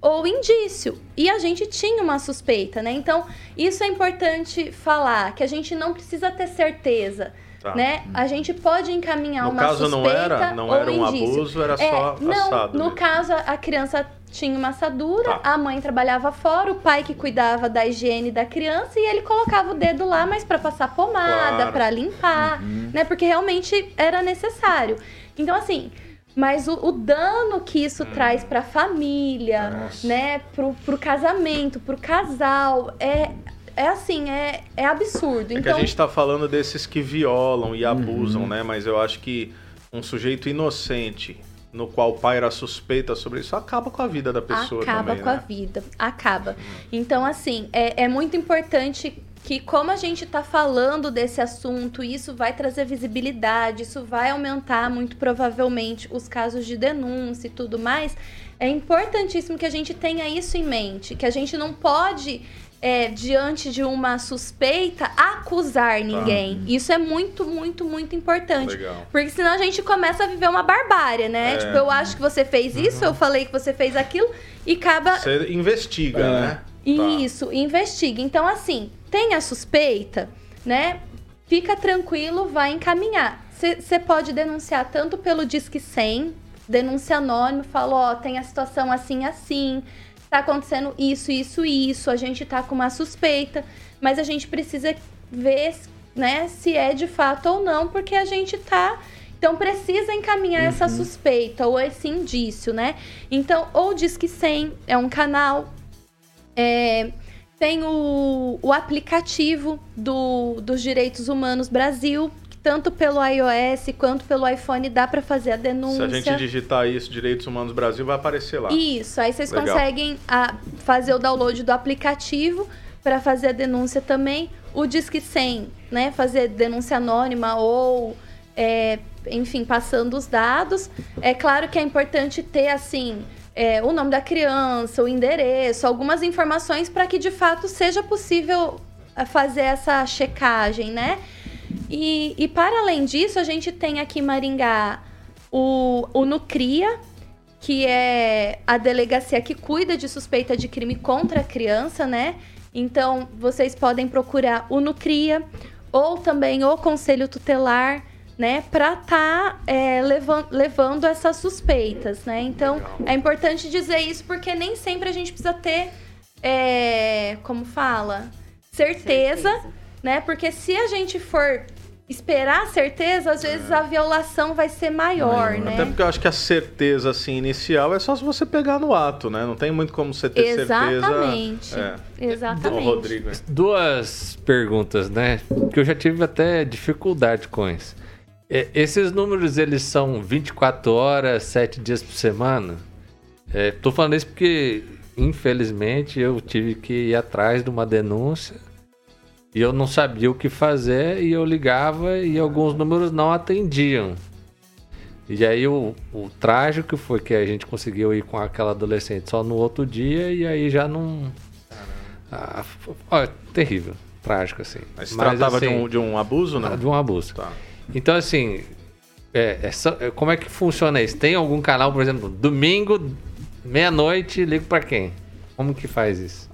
ou indício. E a gente tinha uma suspeita, né? Então, isso é importante falar, que a gente não precisa ter certeza. Tá. Né? A gente pode encaminhar no uma suspeita. No caso não era, não era um indício. abuso, era é, só não, assado. No caso, a criança tinha uma assadura, tá. a mãe trabalhava fora, o pai que cuidava da higiene da criança e ele colocava o dedo lá, mas para passar pomada, claro. para limpar, uhum. né? Porque realmente era necessário. Então, assim, mas o, o dano que isso hum. traz para a família, Nossa. né, pro, pro casamento, pro casal, é é assim, é, é absurdo. É então... que a então gente está falando desses que violam e abusam, uhum. né? Mas eu acho que um sujeito inocente no qual o pai era suspeita sobre isso, acaba com a vida da pessoa acaba também, com né? a vida, acaba. Então, assim, é, é muito importante que como a gente está falando desse assunto, isso vai trazer visibilidade, isso vai aumentar muito provavelmente os casos de denúncia e tudo mais. É importantíssimo que a gente tenha isso em mente, que a gente não pode é, diante de uma suspeita, acusar tá. ninguém. Tá. Isso é muito, muito, muito importante. Legal. Porque senão a gente começa a viver uma barbárie, né? É. Tipo, eu acho que você fez isso, uhum. eu falei que você fez aquilo, e acaba. Você investiga, é. né? Isso, tá. investiga. Então, assim, tem a suspeita, né? Fica tranquilo, vai encaminhar. Você pode denunciar tanto pelo Disque 100, denúncia anônima, falou, ó, tem a situação assim, assim tá acontecendo isso, isso, isso, a gente tá com uma suspeita, mas a gente precisa ver, né, se é de fato ou não, porque a gente tá Então precisa encaminhar uhum. essa suspeita ou esse indício, né? Então, ou diz que 100 é um canal. É, tem o, o aplicativo do, dos Direitos Humanos Brasil, tanto pelo iOS quanto pelo iPhone dá para fazer a denúncia. Se a gente digitar isso, Direitos Humanos Brasil, vai aparecer lá. Isso, aí vocês Legal. conseguem a, ah, fazer o download do aplicativo para fazer a denúncia também. O Disque 100, né? Fazer denúncia anônima ou é, enfim, passando os dados. É claro que é importante ter, assim, é, o nome da criança, o endereço, algumas informações para que de fato seja possível é, fazer essa checagem, né? E, e para além disso, a gente tem aqui em Maringá o, o Nucria, que é a delegacia que cuida de suspeita de crime contra a criança, né? Então, vocês podem procurar o Nucria ou também o Conselho Tutelar né, para estar tá, é, levando, levando essas suspeitas, né? Então Legal. é importante dizer isso porque nem sempre a gente precisa ter, é, como fala, certeza, certeza, né? Porque se a gente for esperar a certeza, às vezes é. a violação vai ser maior, né? Até porque eu acho que a certeza assim inicial é só se você pegar no ato, né? Não tem muito como você ter Exatamente. certeza. É. Exatamente. Rodrigo. Duas perguntas, né? Que eu já tive até dificuldade com isso. É, esses números, eles são 24 horas, 7 dias por semana? É, tô falando isso porque, infelizmente, eu tive que ir atrás de uma denúncia e eu não sabia o que fazer e eu ligava e alguns números não atendiam. E aí o, o trágico foi que a gente conseguiu ir com aquela adolescente só no outro dia e aí já não... Ah, ó, terrível, trágico assim. Mas se Mas, tratava assim, de, um, de um abuso, não? De um abuso. Tá. Então, assim, é, é, como é que funciona isso? Tem algum canal, por exemplo, domingo, meia-noite, ligo para quem? Como que faz isso?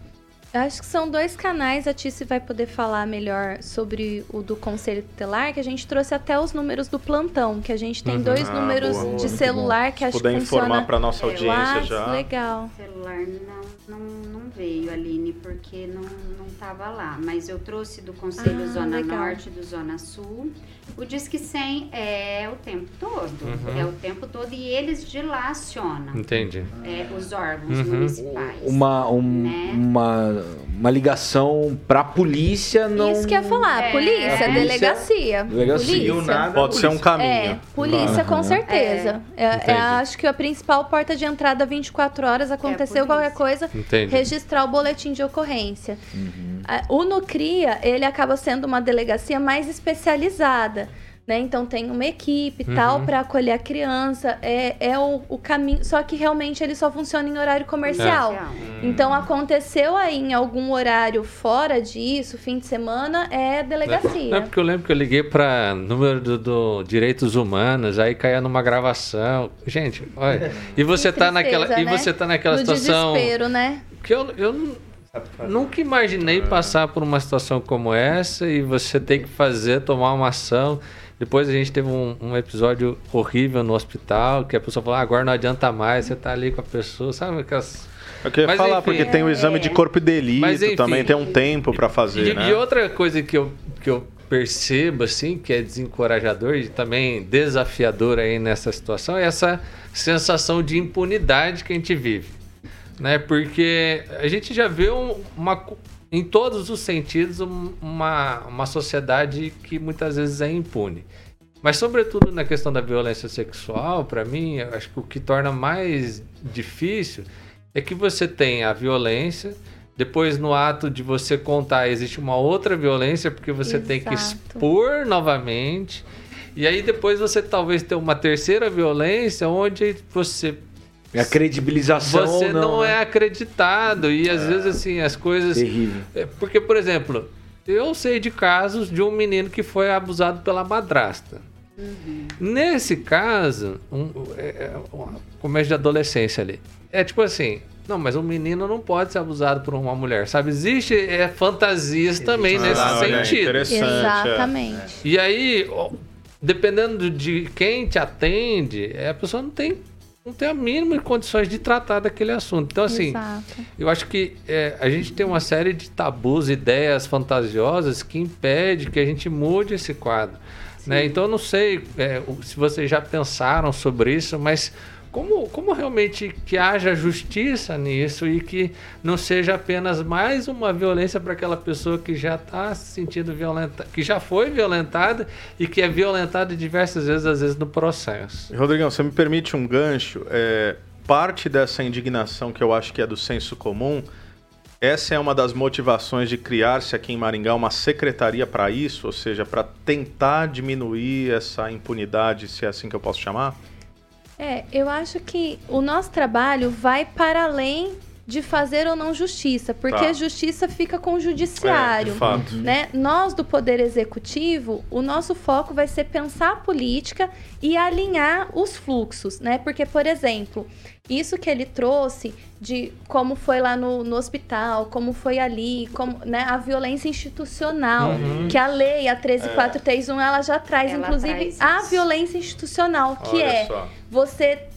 Eu acho que são dois canais, a Tice vai poder falar melhor sobre o do Conselho Tutelar, que a gente trouxe até os números do plantão, que a gente tem uhum. dois ah, números boa, de celular que acho que funciona... puder informar para nossa audiência já. Legal. Celular não, não, não veio, Aline, porque não, não tava lá, mas eu trouxe do Conselho ah, Zona legal. Norte do Zona Sul. O Disque 100 é o tempo todo, uhum. é o tempo todo e eles de lá acionam. Entendi. É, os órgãos uhum. municipais. Uma, um, né? uma, uma ligação para a polícia não... Isso que ia falar, é. polícia, é. delegacia. Delegacia. Polícia. Pode ser um caminho. É, polícia com certeza. É. é acho que a principal porta de entrada 24 horas, aconteceu qualquer coisa, Entendi. registrar o boletim de ocorrência. Uhum. O Nucria, ele acaba sendo uma delegacia mais especializada. Né? Então tem uma equipe uhum. tal para acolher a criança. É, é o, o, caminho. Só que realmente ele só funciona em horário comercial. É. Então aconteceu aí em algum horário fora disso, fim de semana, é delegacia. Não, é porque eu lembro que eu liguei para número do, do, direitos humanos, aí caía numa gravação. Gente, olha. E você tá tristeza, naquela. Né? E você tá naquela do situação. Desespero, né? Que eu, eu Nunca imaginei passar por uma situação como essa e você ter que fazer, tomar uma ação. Depois a gente teve um, um, episódio horrível no hospital, que a pessoa falou, ah, agora não adianta mais, você tá ali com a pessoa, sabe aquelas... Eu queria Mas, falar, enfim, porque tem o exame de corpo e delito, Mas, enfim, também tem um tempo para fazer, e, né? E outra coisa que eu, que eu percebo, assim, que é desencorajador e também desafiador aí nessa situação, é essa sensação de impunidade que a gente vive. Né? Porque a gente já vê uma, em todos os sentidos, uma, uma sociedade que muitas vezes é impune. Mas, sobretudo na questão da violência sexual, para mim, acho que o que torna mais difícil é que você tem a violência, depois no ato de você contar existe uma outra violência, porque você Exato. tem que expor novamente. E aí depois você talvez tem uma terceira violência, onde você a credibilização você não, não é né? acreditado e às é. vezes assim as coisas terrível é, porque por exemplo eu sei de casos de um menino que foi abusado pela madrasta uhum. nesse caso um, é, é um começo de adolescência ali é tipo assim não, mas um menino não pode ser abusado por uma mulher, sabe? Existe é, fantasias também ah, nesse sentido. É Exatamente. E aí, dependendo de quem te atende, a pessoa não tem não tem a mínima condições de tratar daquele assunto. Então, assim, Exato. eu acho que é, a gente tem uma série de tabus, ideias fantasiosas que impede que a gente mude esse quadro. Né? Então eu não sei é, se vocês já pensaram sobre isso, mas como, como realmente que haja justiça nisso e que não seja apenas mais uma violência para aquela pessoa que já está se sentindo violenta, que já foi violentada e que é violentada diversas vezes, às vezes no processo. Rodrigão, você me permite um gancho? É, parte dessa indignação que eu acho que é do senso comum, essa é uma das motivações de criar-se aqui em Maringá uma secretaria para isso, ou seja, para tentar diminuir essa impunidade, se é assim que eu posso chamar? É, eu acho que o nosso trabalho vai para além de fazer ou não justiça, porque tá. a justiça fica com o judiciário, é, de fato. né? Nós do poder executivo, o nosso foco vai ser pensar a política e alinhar os fluxos, né? Porque, por exemplo, isso que ele trouxe de como foi lá no, no hospital, como foi ali, como, né, a violência institucional, uhum. que a lei, a 13431, é. ela já traz, ela inclusive, traz a violência institucional, que Olha é só. você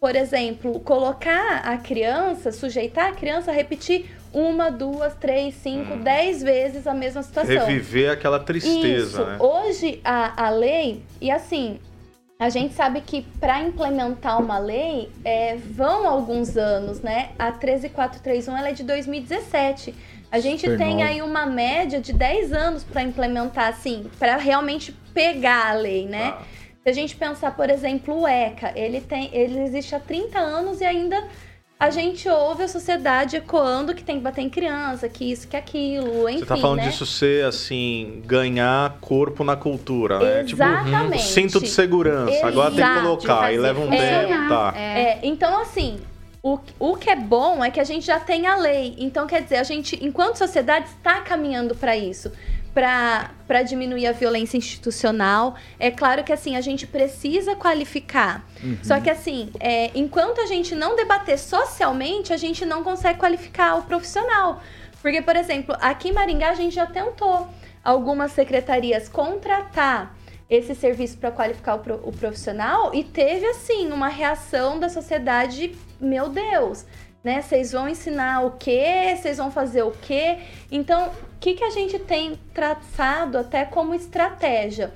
por exemplo, colocar a criança, sujeitar a criança a repetir uma, duas, três, cinco, hum. dez vezes a mesma situação. Reviver aquela tristeza, Isso. né? Hoje, a, a lei, e assim, a gente sabe que para implementar uma lei é, vão alguns anos, né? A 13431 ela é de 2017. A gente Super tem aí uma média de 10 anos para implementar, assim, para realmente pegar a lei, né? Ah. Se a gente pensar, por exemplo, o ECA, ele, tem, ele existe há 30 anos e ainda a gente ouve a sociedade ecoando que tem que bater em criança, que isso, que aquilo, enfim. Você tá falando né? disso ser, assim, ganhar corpo na cultura, né? Tipo, Exatamente. Tipo, cinto de segurança, Exato. agora tem que colocar, e leva um é, tempo, tá. É. é, então assim, o, o que é bom é que a gente já tem a lei. Então, quer dizer, a gente, enquanto sociedade, está caminhando para isso para diminuir a violência institucional. É claro que assim a gente precisa qualificar. Uhum. Só que assim, é, enquanto a gente não debater socialmente, a gente não consegue qualificar o profissional. Porque, por exemplo, aqui em Maringá a gente já tentou algumas secretarias contratar esse serviço para qualificar o, pro, o profissional e teve assim uma reação da sociedade, meu Deus, né? Vocês vão ensinar o quê? Vocês vão fazer o quê? Então, o que, que a gente tem traçado até como estratégia?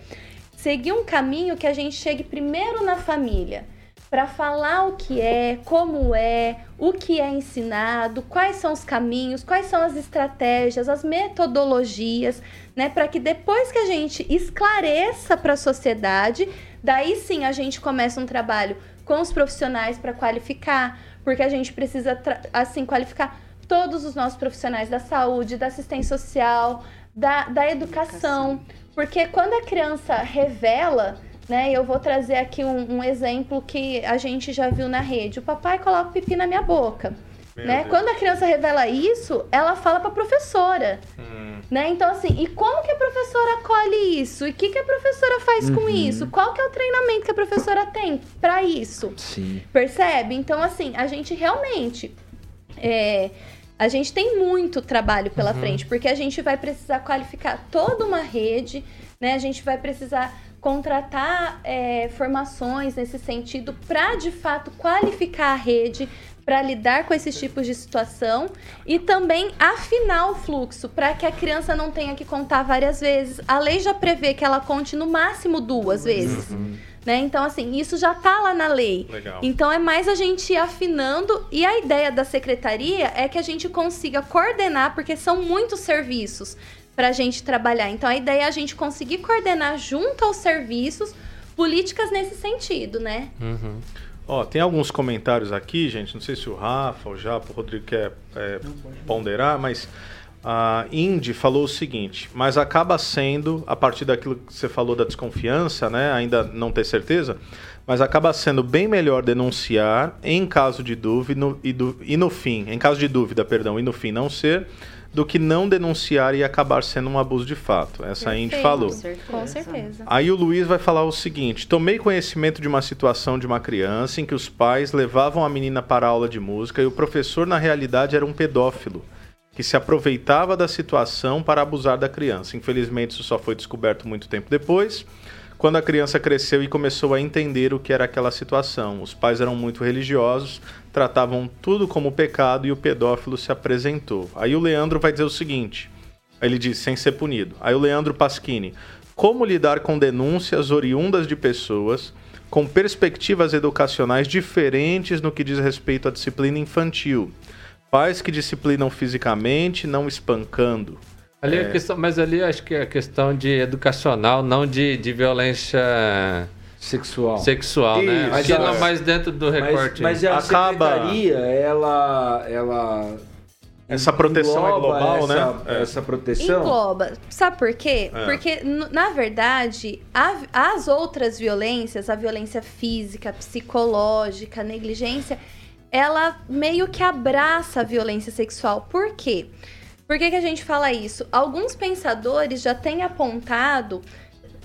Seguir um caminho que a gente chegue primeiro na família, para falar o que é, como é, o que é ensinado, quais são os caminhos, quais são as estratégias, as metodologias, né, para que depois que a gente esclareça para a sociedade, daí sim a gente começa um trabalho com os profissionais para qualificar, porque a gente precisa assim qualificar todos os nossos profissionais da saúde, da assistência social, da, da educação. Porque quando a criança revela, né? Eu vou trazer aqui um, um, exemplo que a gente já viu na rede. O papai coloca o pipi na minha boca. Né? Quando a criança revela isso, ela fala para a professora. Hum. Né? Então, assim, e como que a professora acolhe isso? E o que, que a professora faz uhum. com isso? Qual que é o treinamento que a professora tem para isso? Sim. Percebe? Então, assim, a gente realmente. É, a gente tem muito trabalho pela uhum. frente, porque a gente vai precisar qualificar toda uma rede, né? A gente vai precisar contratar é, formações nesse sentido para de fato qualificar a rede para lidar com esses tipos de situação e também afinar o fluxo para que a criança não tenha que contar várias vezes. A lei já prevê que ela conte no máximo duas vezes. Uhum. Né? Então, assim, isso já está lá na lei. Legal. Então, é mais a gente ir afinando. E a ideia da secretaria é que a gente consiga coordenar, porque são muitos serviços para a gente trabalhar. Então, a ideia é a gente conseguir coordenar junto aos serviços políticas nesse sentido, né? Uhum. Ó, tem alguns comentários aqui, gente. Não sei se o Rafa, o Japo, o Rodrigo quer é, ponderar, mas a Indy falou o seguinte, mas acaba sendo, a partir daquilo que você falou da desconfiança, né, ainda não ter certeza, mas acaba sendo bem melhor denunciar em caso de dúvida e, do, e no fim, em caso de dúvida, perdão, e no fim não ser, do que não denunciar e acabar sendo um abuso de fato. Essa Perfeito, Indy falou. Com certeza. com certeza. Aí o Luiz vai falar o seguinte: tomei conhecimento de uma situação de uma criança em que os pais levavam a menina para a aula de música e o professor, na realidade, era um pedófilo que se aproveitava da situação para abusar da criança. Infelizmente, isso só foi descoberto muito tempo depois, quando a criança cresceu e começou a entender o que era aquela situação. Os pais eram muito religiosos, tratavam tudo como pecado e o pedófilo se apresentou. Aí o Leandro vai dizer o seguinte: ele diz, sem ser punido. Aí o Leandro Pasquini. como lidar com denúncias oriundas de pessoas com perspectivas educacionais diferentes no que diz respeito à disciplina infantil. Pais que disciplinam fisicamente, não espancando. Ali é. questão, mas ali acho que é questão de educacional, não de, de violência sexual. Sexual, né? Mas ela mais dentro do recorte. Mas, mas a Acaba... secretaria, ela, ela essa proteção é global, essa, né? É. Essa proteção. Engloba. Sabe por quê? É. Porque, na verdade, a, as outras violências, a violência física, psicológica, negligência, ela meio que abraça a violência sexual. Por quê? Por que, que a gente fala isso? Alguns pensadores já têm apontado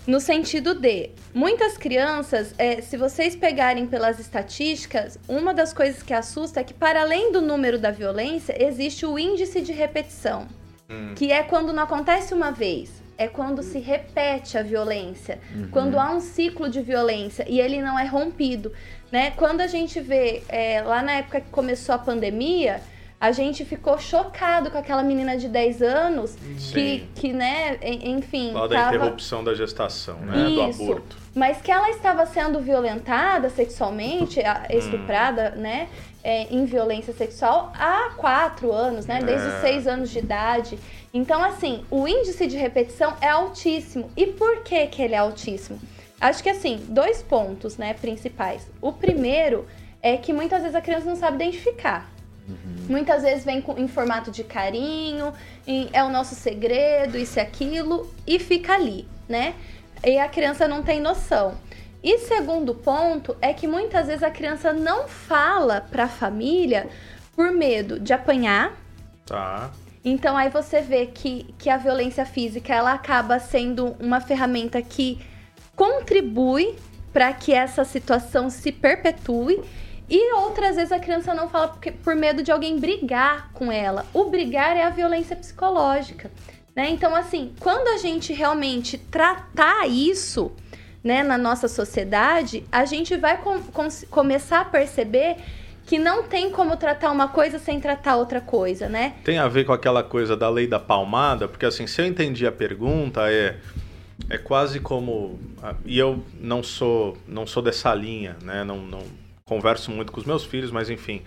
no sentido de muitas crianças, é, se vocês pegarem pelas estatísticas, uma das coisas que assusta é que, para além do número da violência, existe o índice de repetição, hum. que é quando não acontece uma vez, é quando se repete a violência, uhum. quando há um ciclo de violência e ele não é rompido. Né? Quando a gente vê é, lá na época que começou a pandemia, a gente ficou chocado com aquela menina de 10 anos que, que, né, enfim. Lá da interrupção da gestação, né? Isso, do aborto. Mas que ela estava sendo violentada sexualmente, hum. estuprada, né? É, em violência sexual há quatro anos, né? Desde é. os seis anos de idade. Então, assim, o índice de repetição é altíssimo. E por que, que ele é altíssimo? Acho que, assim, dois pontos, né, principais. O primeiro é que muitas vezes a criança não sabe identificar. Uhum. Muitas vezes vem com, em formato de carinho, em, é o nosso segredo, isso e aquilo, e fica ali, né? E a criança não tem noção. E segundo ponto é que muitas vezes a criança não fala para a família por medo de apanhar. Tá. Então aí você vê que, que a violência física ela acaba sendo uma ferramenta que contribui para que essa situação se perpetue e outras vezes a criança não fala porque, por medo de alguém brigar com ela. O brigar é a violência psicológica. Né? Então, assim, quando a gente realmente tratar isso né, na nossa sociedade, a gente vai com, com, começar a perceber que não tem como tratar uma coisa sem tratar outra coisa, né? Tem a ver com aquela coisa da lei da palmada, porque assim, se eu entendi a pergunta, é é quase como e eu não sou não sou dessa linha, né? Não, não converso muito com os meus filhos, mas enfim.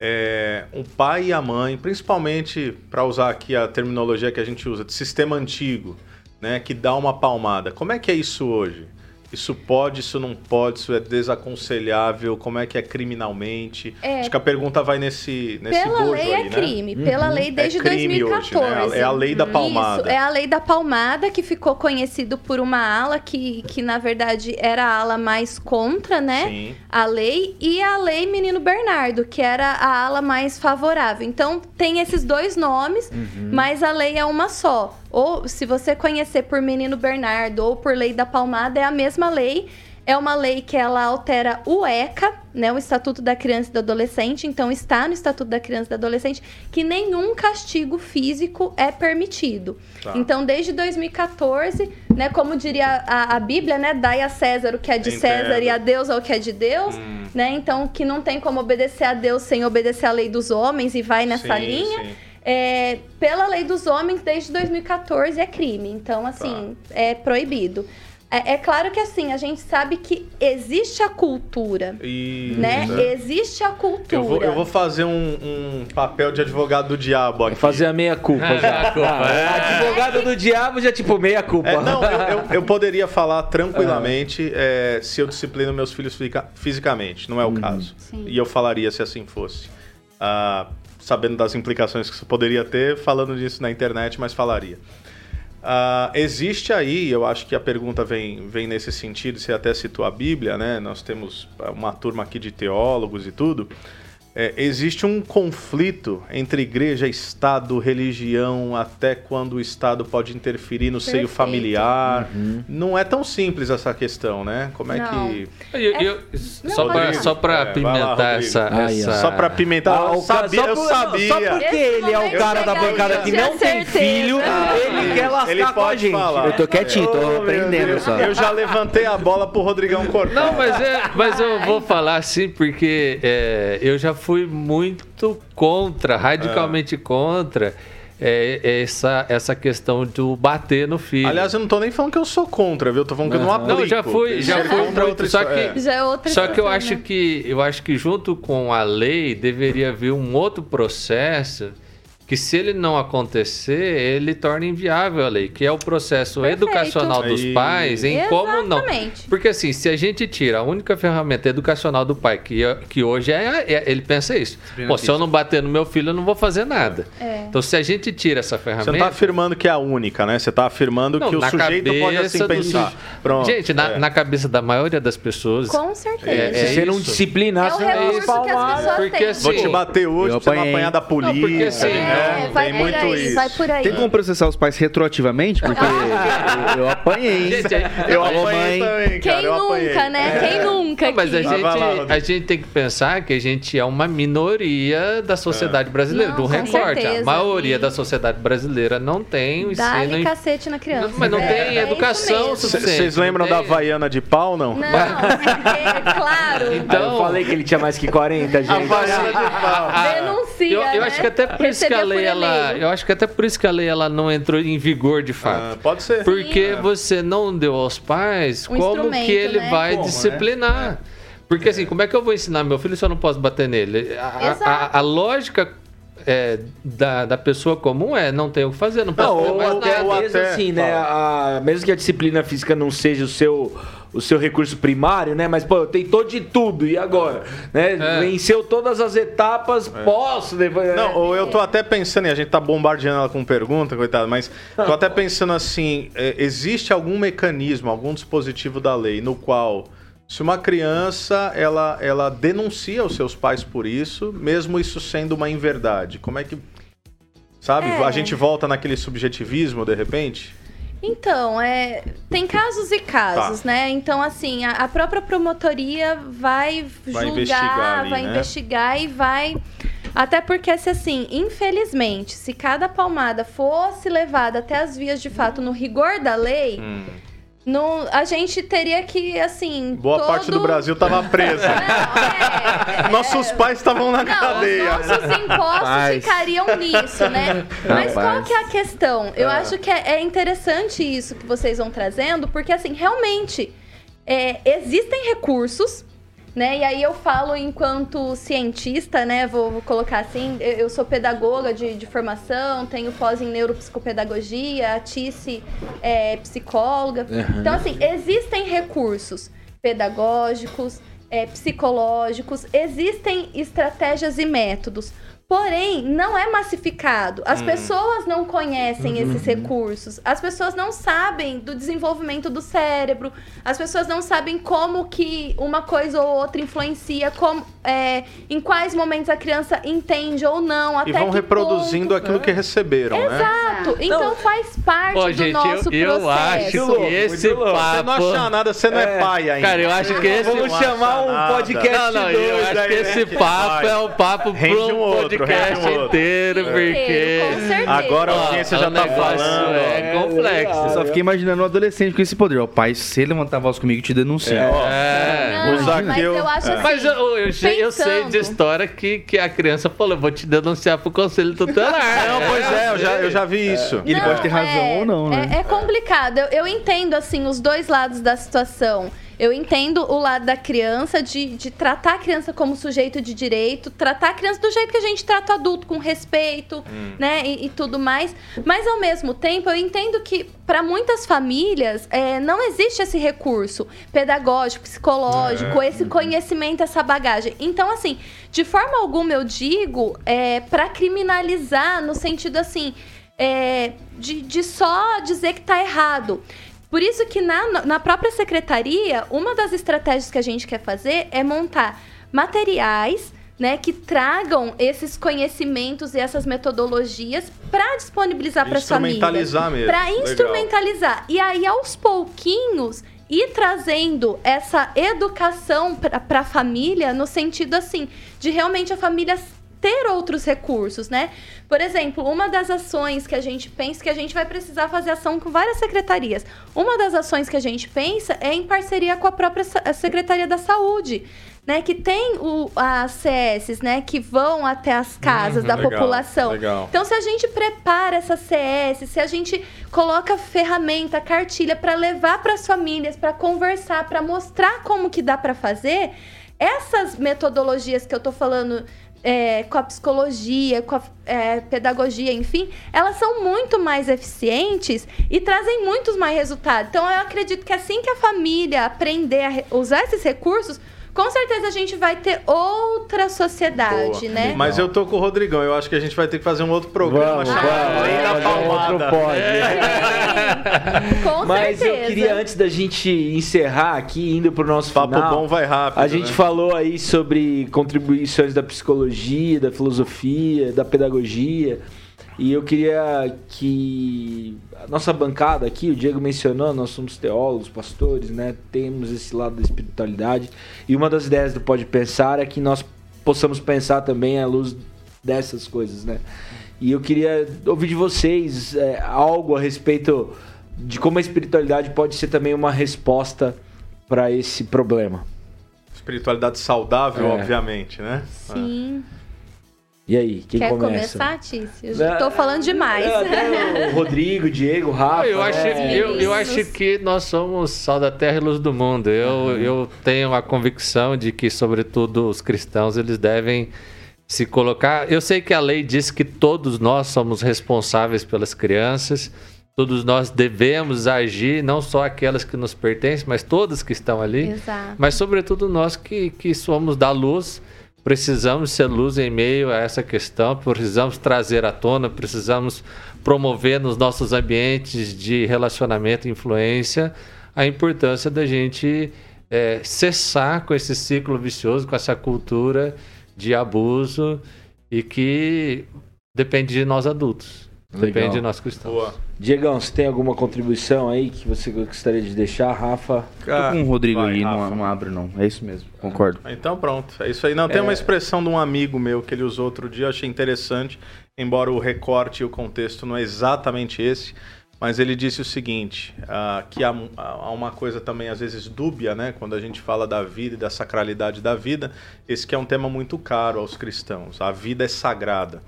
É, o pai e a mãe, principalmente para usar aqui a terminologia que a gente usa, de sistema antigo, né, que dá uma palmada. Como é que é isso hoje? Isso pode, isso não pode, isso é desaconselhável, como é que é criminalmente? É, Acho que a pergunta vai nesse, nesse Pela lei aí, é crime, né? pela lei desde é 2014. Hoje, né? É a lei da palmada. Isso, é a lei da palmada que ficou conhecido por uma ala que, que na verdade era a ala mais contra, né? Sim. A lei e a lei Menino Bernardo, que era a ala mais favorável. Então tem esses dois nomes, uhum. mas a lei é uma só. Ou se você conhecer por Menino Bernardo ou por Lei da Palmada, é a mesma lei. É uma lei que ela altera o ECA, né, o Estatuto da Criança e do Adolescente. Então está no Estatuto da Criança e do Adolescente que nenhum castigo físico é permitido. Tá. Então desde 2014, né, como diria a, a, Bíblia, né, dai a César o que é de Entendo. César e a Deus o que é de Deus, hum. né? Então que não tem como obedecer a Deus sem obedecer a lei dos homens e vai nessa sim, linha. Sim é, pela lei dos homens, desde 2014 é crime. Então, assim, tá. é proibido. É, é, claro que assim, a gente sabe que existe a cultura. Isso, né? É. Existe a cultura. Eu vou, eu vou fazer um, um, papel de advogado do diabo aqui. Vou fazer a meia-culpa ah, já. culpa, é. Advogado do diabo já, tipo, meia-culpa. É, não, eu, eu, eu, poderia falar tranquilamente é, se eu disciplino meus filhos fisicamente. Não é o hum. caso. Sim. E eu falaria se assim fosse. Ah, sabendo das implicações que isso poderia ter, falando disso na internet, mas falaria. Uh, existe aí, eu acho que a pergunta vem, vem nesse sentido, você até citou a Bíblia, né? Nós temos uma turma aqui de teólogos e tudo é, existe um conflito entre igreja, Estado, religião, até quando o Estado pode interferir no Perfeito. seio familiar. Uhum. Não é tão simples essa questão, né? Como é não. que. Eu, eu, só para só pra é, pimentar lá, essa, essa, Só para pimentar. Ah, eu, sabia, só, eu sabia. Só porque ele é o cara da bancada que não tem filho, ele quer lascar ele com a gente. Falar. Eu tô quietinho, tô oh, aprendendo só. Eu já levantei a bola pro Rodrigão cortar. Não, mas, é, mas eu vou falar assim porque é, eu já fui muito contra, radicalmente é. contra, é, essa, essa questão do bater no filho. Aliás, eu não tô nem falando que eu sou contra, viu? Tô falando que eu não aplico. Não, já fui, já fui contra muito, só que, é. Já é outra só que eu acho né? que eu acho que junto com a lei deveria haver um outro processo que se ele não acontecer, ele torna inviável a lei, que é o processo Perfeito. educacional dos Aí. pais em como não. Exatamente. Porque assim, se a gente tira a única ferramenta educacional do pai, que, que hoje é, é- ele pensa isso. Pô, se eu não bater no meu filho, eu não vou fazer nada. É. Então, se a gente tira essa Você ferramenta. não tá afirmando que é a única, né? Você tá afirmando Não, que o sujeito pode assim pensar. Pronto. Gente, na, é. na cabeça da maioria das pessoas. Com certeza. É, Se você não isso. disciplinar, É você as palmar. pessoas porque têm. assim- Vou te bater hoje você não apanhar da polícia. porque assim, né? É, vai Tem por muito aí, isso. vai por aí. Tem como processar os pais retroativamente? Porque eu, eu apanhei. Gente, é- Eu apanhei mãe. também, cara. Quem eu nunca, apanhei. né? É. Quem nunca Não, mas a gente, lá, a gente tem que pensar que a gente é uma minoria da sociedade brasileira, Não, do recorte. A certeza. maioria E- da sociedade brasileira não tem o ensino. Dá-lhe em- cacete na criança. Mas não É, tem é educação suficiente. Vocês lembram da Havaiana de pau, não? Não, claro. Então- eu falei que ele tinha mais que 40, gente. Havaiana de pau. Denuncia, Eu, eu né? acho que até por isso que a lei, ela, eu acho que até por isso que a lei ela não entrou em vigor de fato. Ah, pode ser. Porque você não deu aos pais Um como que ele né? vai Como, né? disciplinar. Porque assim, como é que eu vou ensinar meu filho se eu não posso bater nele? A, a- a- lógica é, da, da pessoa comum é não ter o que fazer, não posso Não, fazer ou, mais ou nada. ou mesmo até- assim, né? a- mesmo que a disciplina física não seja o seu, o seu recurso primário, né? Mas, pô, eu tentou de tudo, e agora? Né? É. Venceu todas as etapas, posso depois. Não, ou eu tô até pensando, e a gente tá bombardeando ela com pergunta, coitado, mas tô até pensando assim: é, existe algum mecanismo, algum dispositivo da lei no qual, se uma criança ela, ela denuncia os seus pais por isso, mesmo isso sendo uma inverdade, como é que. Sabe? É. A gente volta naquele subjetivismo de repente? Então, é, tem casos e casos, Tá. né? Então, assim, a, a própria promotoria vai, Vai julgar, investigar ali, vai né? investigar e vai. Até porque, se assim, infelizmente, se cada palmada fosse levada até as vias de fato no rigor da lei, Hum. Não, a gente teria que, assim. Boa todo... parte do Brasil tava presa. Não, é, Nossos pais estavam na Não, cadeia. os nossos impostos Rapaz. ficariam nisso, né? Mas qual que é a questão? Eu Ah. acho que é, é interessante isso que vocês vão trazendo, porque assim, realmente é, existem recursos, né? E aí eu falo enquanto cientista, né? Vou, vou colocar assim, eu, eu sou pedagoga de, de formação, tenho pós em neuropsicopedagogia, a Tice é psicóloga. Então, assim, existem recursos pedagógicos, é, psicológicos, existem estratégias e métodos. Porém, não é massificado. As pessoas não conhecem esses recursos. As pessoas não sabem do desenvolvimento do cérebro. As pessoas não sabem como que uma coisa ou outra influencia, como, é, em quais momentos a criança entende ou não. Até E vão que reproduzindo ponto. aquilo que receberam, né? Exato. Então faz parte Pô, do gente, nosso eu, eu processo. acho louco, esse louco. Você não papo... acha nada, você não é, pai ainda. Cara, eu acho que esse... Vamos chamar um podcast Não, não, eu acho que né? esse papo Vai. é o papo para um um outro, podcast um inteiro, porque... Agora a audiência já tá negócio falando. É ó. complexo. Eu só fiquei imaginando um adolescente com esse poder. O pai, se ele levantar a voz comigo, te denuncia. É. Não, O Zaqueu- mas eu acho É. assim. Mas eu, eu, sei, eu sei de história que, que a criança falou, vou te denunciar pro conselho tutelar. Não, pois é, eu já, eu já vi isso. E ele pode ter razão ou não, né? É, é complicado. Eu, eu entendo, assim, os dois lados da situação. Eu entendo o lado da criança, de, de tratar a criança como sujeito de direito, tratar a criança do jeito que a gente trata o adulto, com respeito, né, e, e tudo mais. Mas, ao mesmo tempo, eu entendo que, para muitas famílias, é, não existe esse recurso pedagógico, psicológico, esse conhecimento, essa bagagem. Então, assim, de forma alguma eu digo é, para criminalizar, no sentido assim, é, de, de só dizer que tá errado. Por isso que na, na própria secretaria, uma das estratégias que a gente quer fazer é montar materiais né, que tragam esses conhecimentos e essas metodologias para disponibilizar para as famílias. Instrumentalizar mesmo. Para instrumentalizar. E aí, aos pouquinhos, ir trazendo essa educação para a família, no sentido assim, de realmente a família ter outros recursos, né? Por exemplo, uma das ações que a gente pensa que a gente vai precisar fazer ação com várias secretarias. Uma das ações que a gente pensa é em parceria com a própria Secretaria da Saúde, né, que tem o, as CS, né, que vão até as casas Uhum, da legal, população. legal. Então, se a gente prepara essa CS, se a gente coloca ferramenta, cartilha para levar para as famílias, para conversar, para mostrar como que dá para fazer, essas metodologias que eu tô falando é, com a psicologia, com a é, pedagogia, enfim, elas são muito mais eficientes e trazem muitos mais resultados. Então, eu acredito que assim que a família aprender a usar esses recursos, com certeza a gente vai ter outra sociedade, Boa. né? Mas eu tô com o Rodrigão, eu acho que a gente vai ter que fazer um outro programa Vamos, chamado vamos, Lei da outro Palmada. pod. Com Mas certeza. eu queria, antes da gente encerrar aqui, indo pro nosso Papo final... bom vai rápido. A gente né? falou aí sobre contribuições da psicologia, da filosofia, da pedagogia. E eu queria que a nossa bancada aqui, o Diego mencionou, nós somos teólogos, pastores, né? Temos esse lado da espiritualidade. E uma das ideias do Pode Pensar é que nós possamos pensar também à luz dessas coisas, né? E eu queria ouvir de vocês é, algo a respeito de como a espiritualidade pode ser também uma resposta para esse problema. Espiritualidade saudável, É. obviamente, né? Sim. E aí, quem Quer começa? começar, Tício? Já tô falando demais. É, o Rodrigo, Diego, Rafa. eu, acho, né? eu, eu acho que nós somos sal da terra e luz do mundo. Eu, eu tenho a convicção de que, sobretudo, os cristãos eles devem se colocar. Eu sei que a lei diz que todos nós somos responsáveis pelas crianças, todos nós devemos agir, não só aquelas que nos pertencem, mas todas que estão ali. Exato. Mas, sobretudo, nós que, que somos da luz, precisamos ser luz em meio a essa questão, precisamos trazer à tona, precisamos promover nos nossos ambientes de relacionamento e influência a importância da gente eh, cessar com esse ciclo vicioso, com essa cultura de abuso e que depende de nós adultos. Legal. Depende de nós cristãos. Boa. Diegão, você tem alguma contribuição aí que você gostaria de deixar, Rafa? Tô com o Rodrigo Vai, aí, Rafa. não, não abre não. É isso mesmo, concordo. Então pronto, é isso aí. Não, tem uma expressão de um amigo meu que ele usou outro dia, eu achei interessante, embora o recorte e o contexto não é exatamente esse, mas ele disse o seguinte, ah, que há, há uma coisa também às vezes dúbia, né, quando a gente fala da vida e da sacralidade da vida, esse que é um tema muito caro aos cristãos, a vida é sagrada.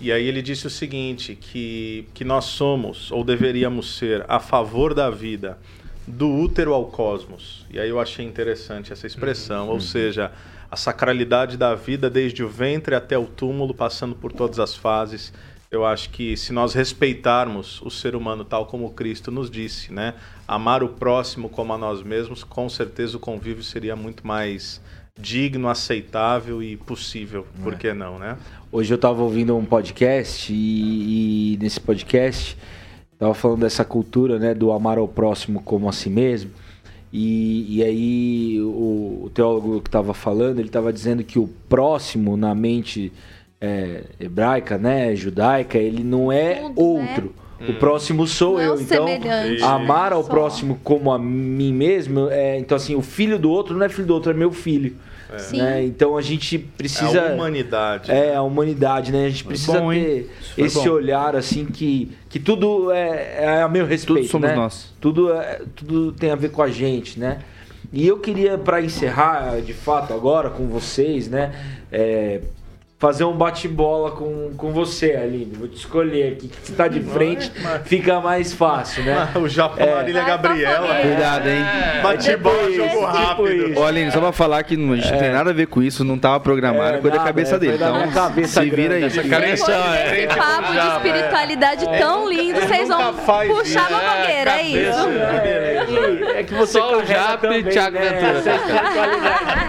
E aí ele disse o seguinte, que, que nós somos, ou deveríamos ser, a favor da vida, do útero ao cosmos. E aí eu achei interessante essa expressão, ou seja, a sacralidade da vida desde o ventre até o túmulo, passando por todas as fases. Eu acho que se nós respeitarmos o ser humano tal como Cristo nos disse, né, amar o próximo como a nós mesmos, com certeza o convívio seria muito mais digno, aceitável e possível. Por que não, né? Hoje eu tava ouvindo um podcast e, e nesse podcast tava falando dessa cultura, né, do amar ao próximo como a si mesmo. E, e aí o, o teólogo que tava falando, ele tava dizendo que o próximo na mente é, hebraica, né, judaica, ele não é Tudo, outro. O próximo sou Não é eu. Então, semelhante. amar ao Só. próximo como a mim mesmo, é, então assim, o filho do outro não é filho do outro, é meu filho. Sim. né? Então a gente precisa É a humanidade. é, a humanidade, né? A gente precisa bom, ter esse bom. olhar, assim, que, que tudo é, é a meu respeito, Tudo somos né? nós. Tudo, é- tudo tem a ver com a gente, né? E eu queria, para encerrar, de fato, agora com vocês, né? é, fazer um bate-bola com, com você, Aline. Vou te escolher aqui, que você tá de frente, fica mais fácil, né? O Japão, É. Marília Vai, Gabriela. Cuidado, hein? Bate bola, Tipo jogo isso, rápido. tipo isso. Ô, Aline, só pra falar que não, a gente não tem nada a ver com isso, não tava programado, É, foi da cabeça é, dele. Então, cabeça se vira aí. aí. Cabeça- frente com papo o de Japa, espiritualidade tão lindo, vocês vão faz puxar uma fogueira, é isso? É, é que, é você Só o Japa e Thiago né, Ventura. essa espiritualidade.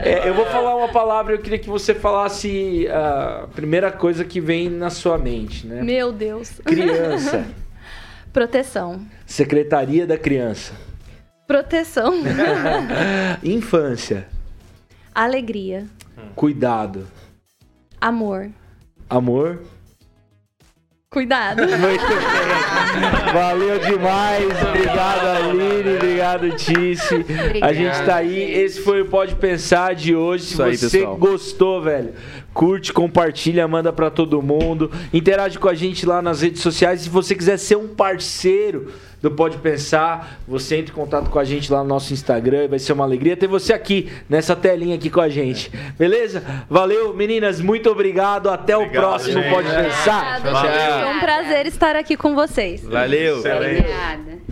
É, eu vou falar uma palavra, eu queria que você falasse a primeira coisa que vem na sua mente, né? Meu Deus. Criança, Proteção. Secretaria da Criança, Proteção. Infância, Alegria. Cuidado, Amor. Amor. Cuidado. Muito bem. Valeu demais. Obrigado, Aline. Obrigado, Tice. A gente tá aí. gente. Esse foi o Pode Pensar de hoje. Se aí, você pessoal. gostou, velho, curte, compartilha, manda para todo mundo. Interage com a gente lá nas redes sociais. Se você quiser ser um parceiro do Pode Pensar, você entra em contato com a gente lá no nosso Instagram. Vai ser uma alegria ter você aqui, nessa telinha aqui com a gente. Beleza? Valeu, meninas. Muito obrigado. Até obrigado, o próximo gente. Pode Pensar. Foi um prazer estar aqui com vocês. Valeu. Obrigada.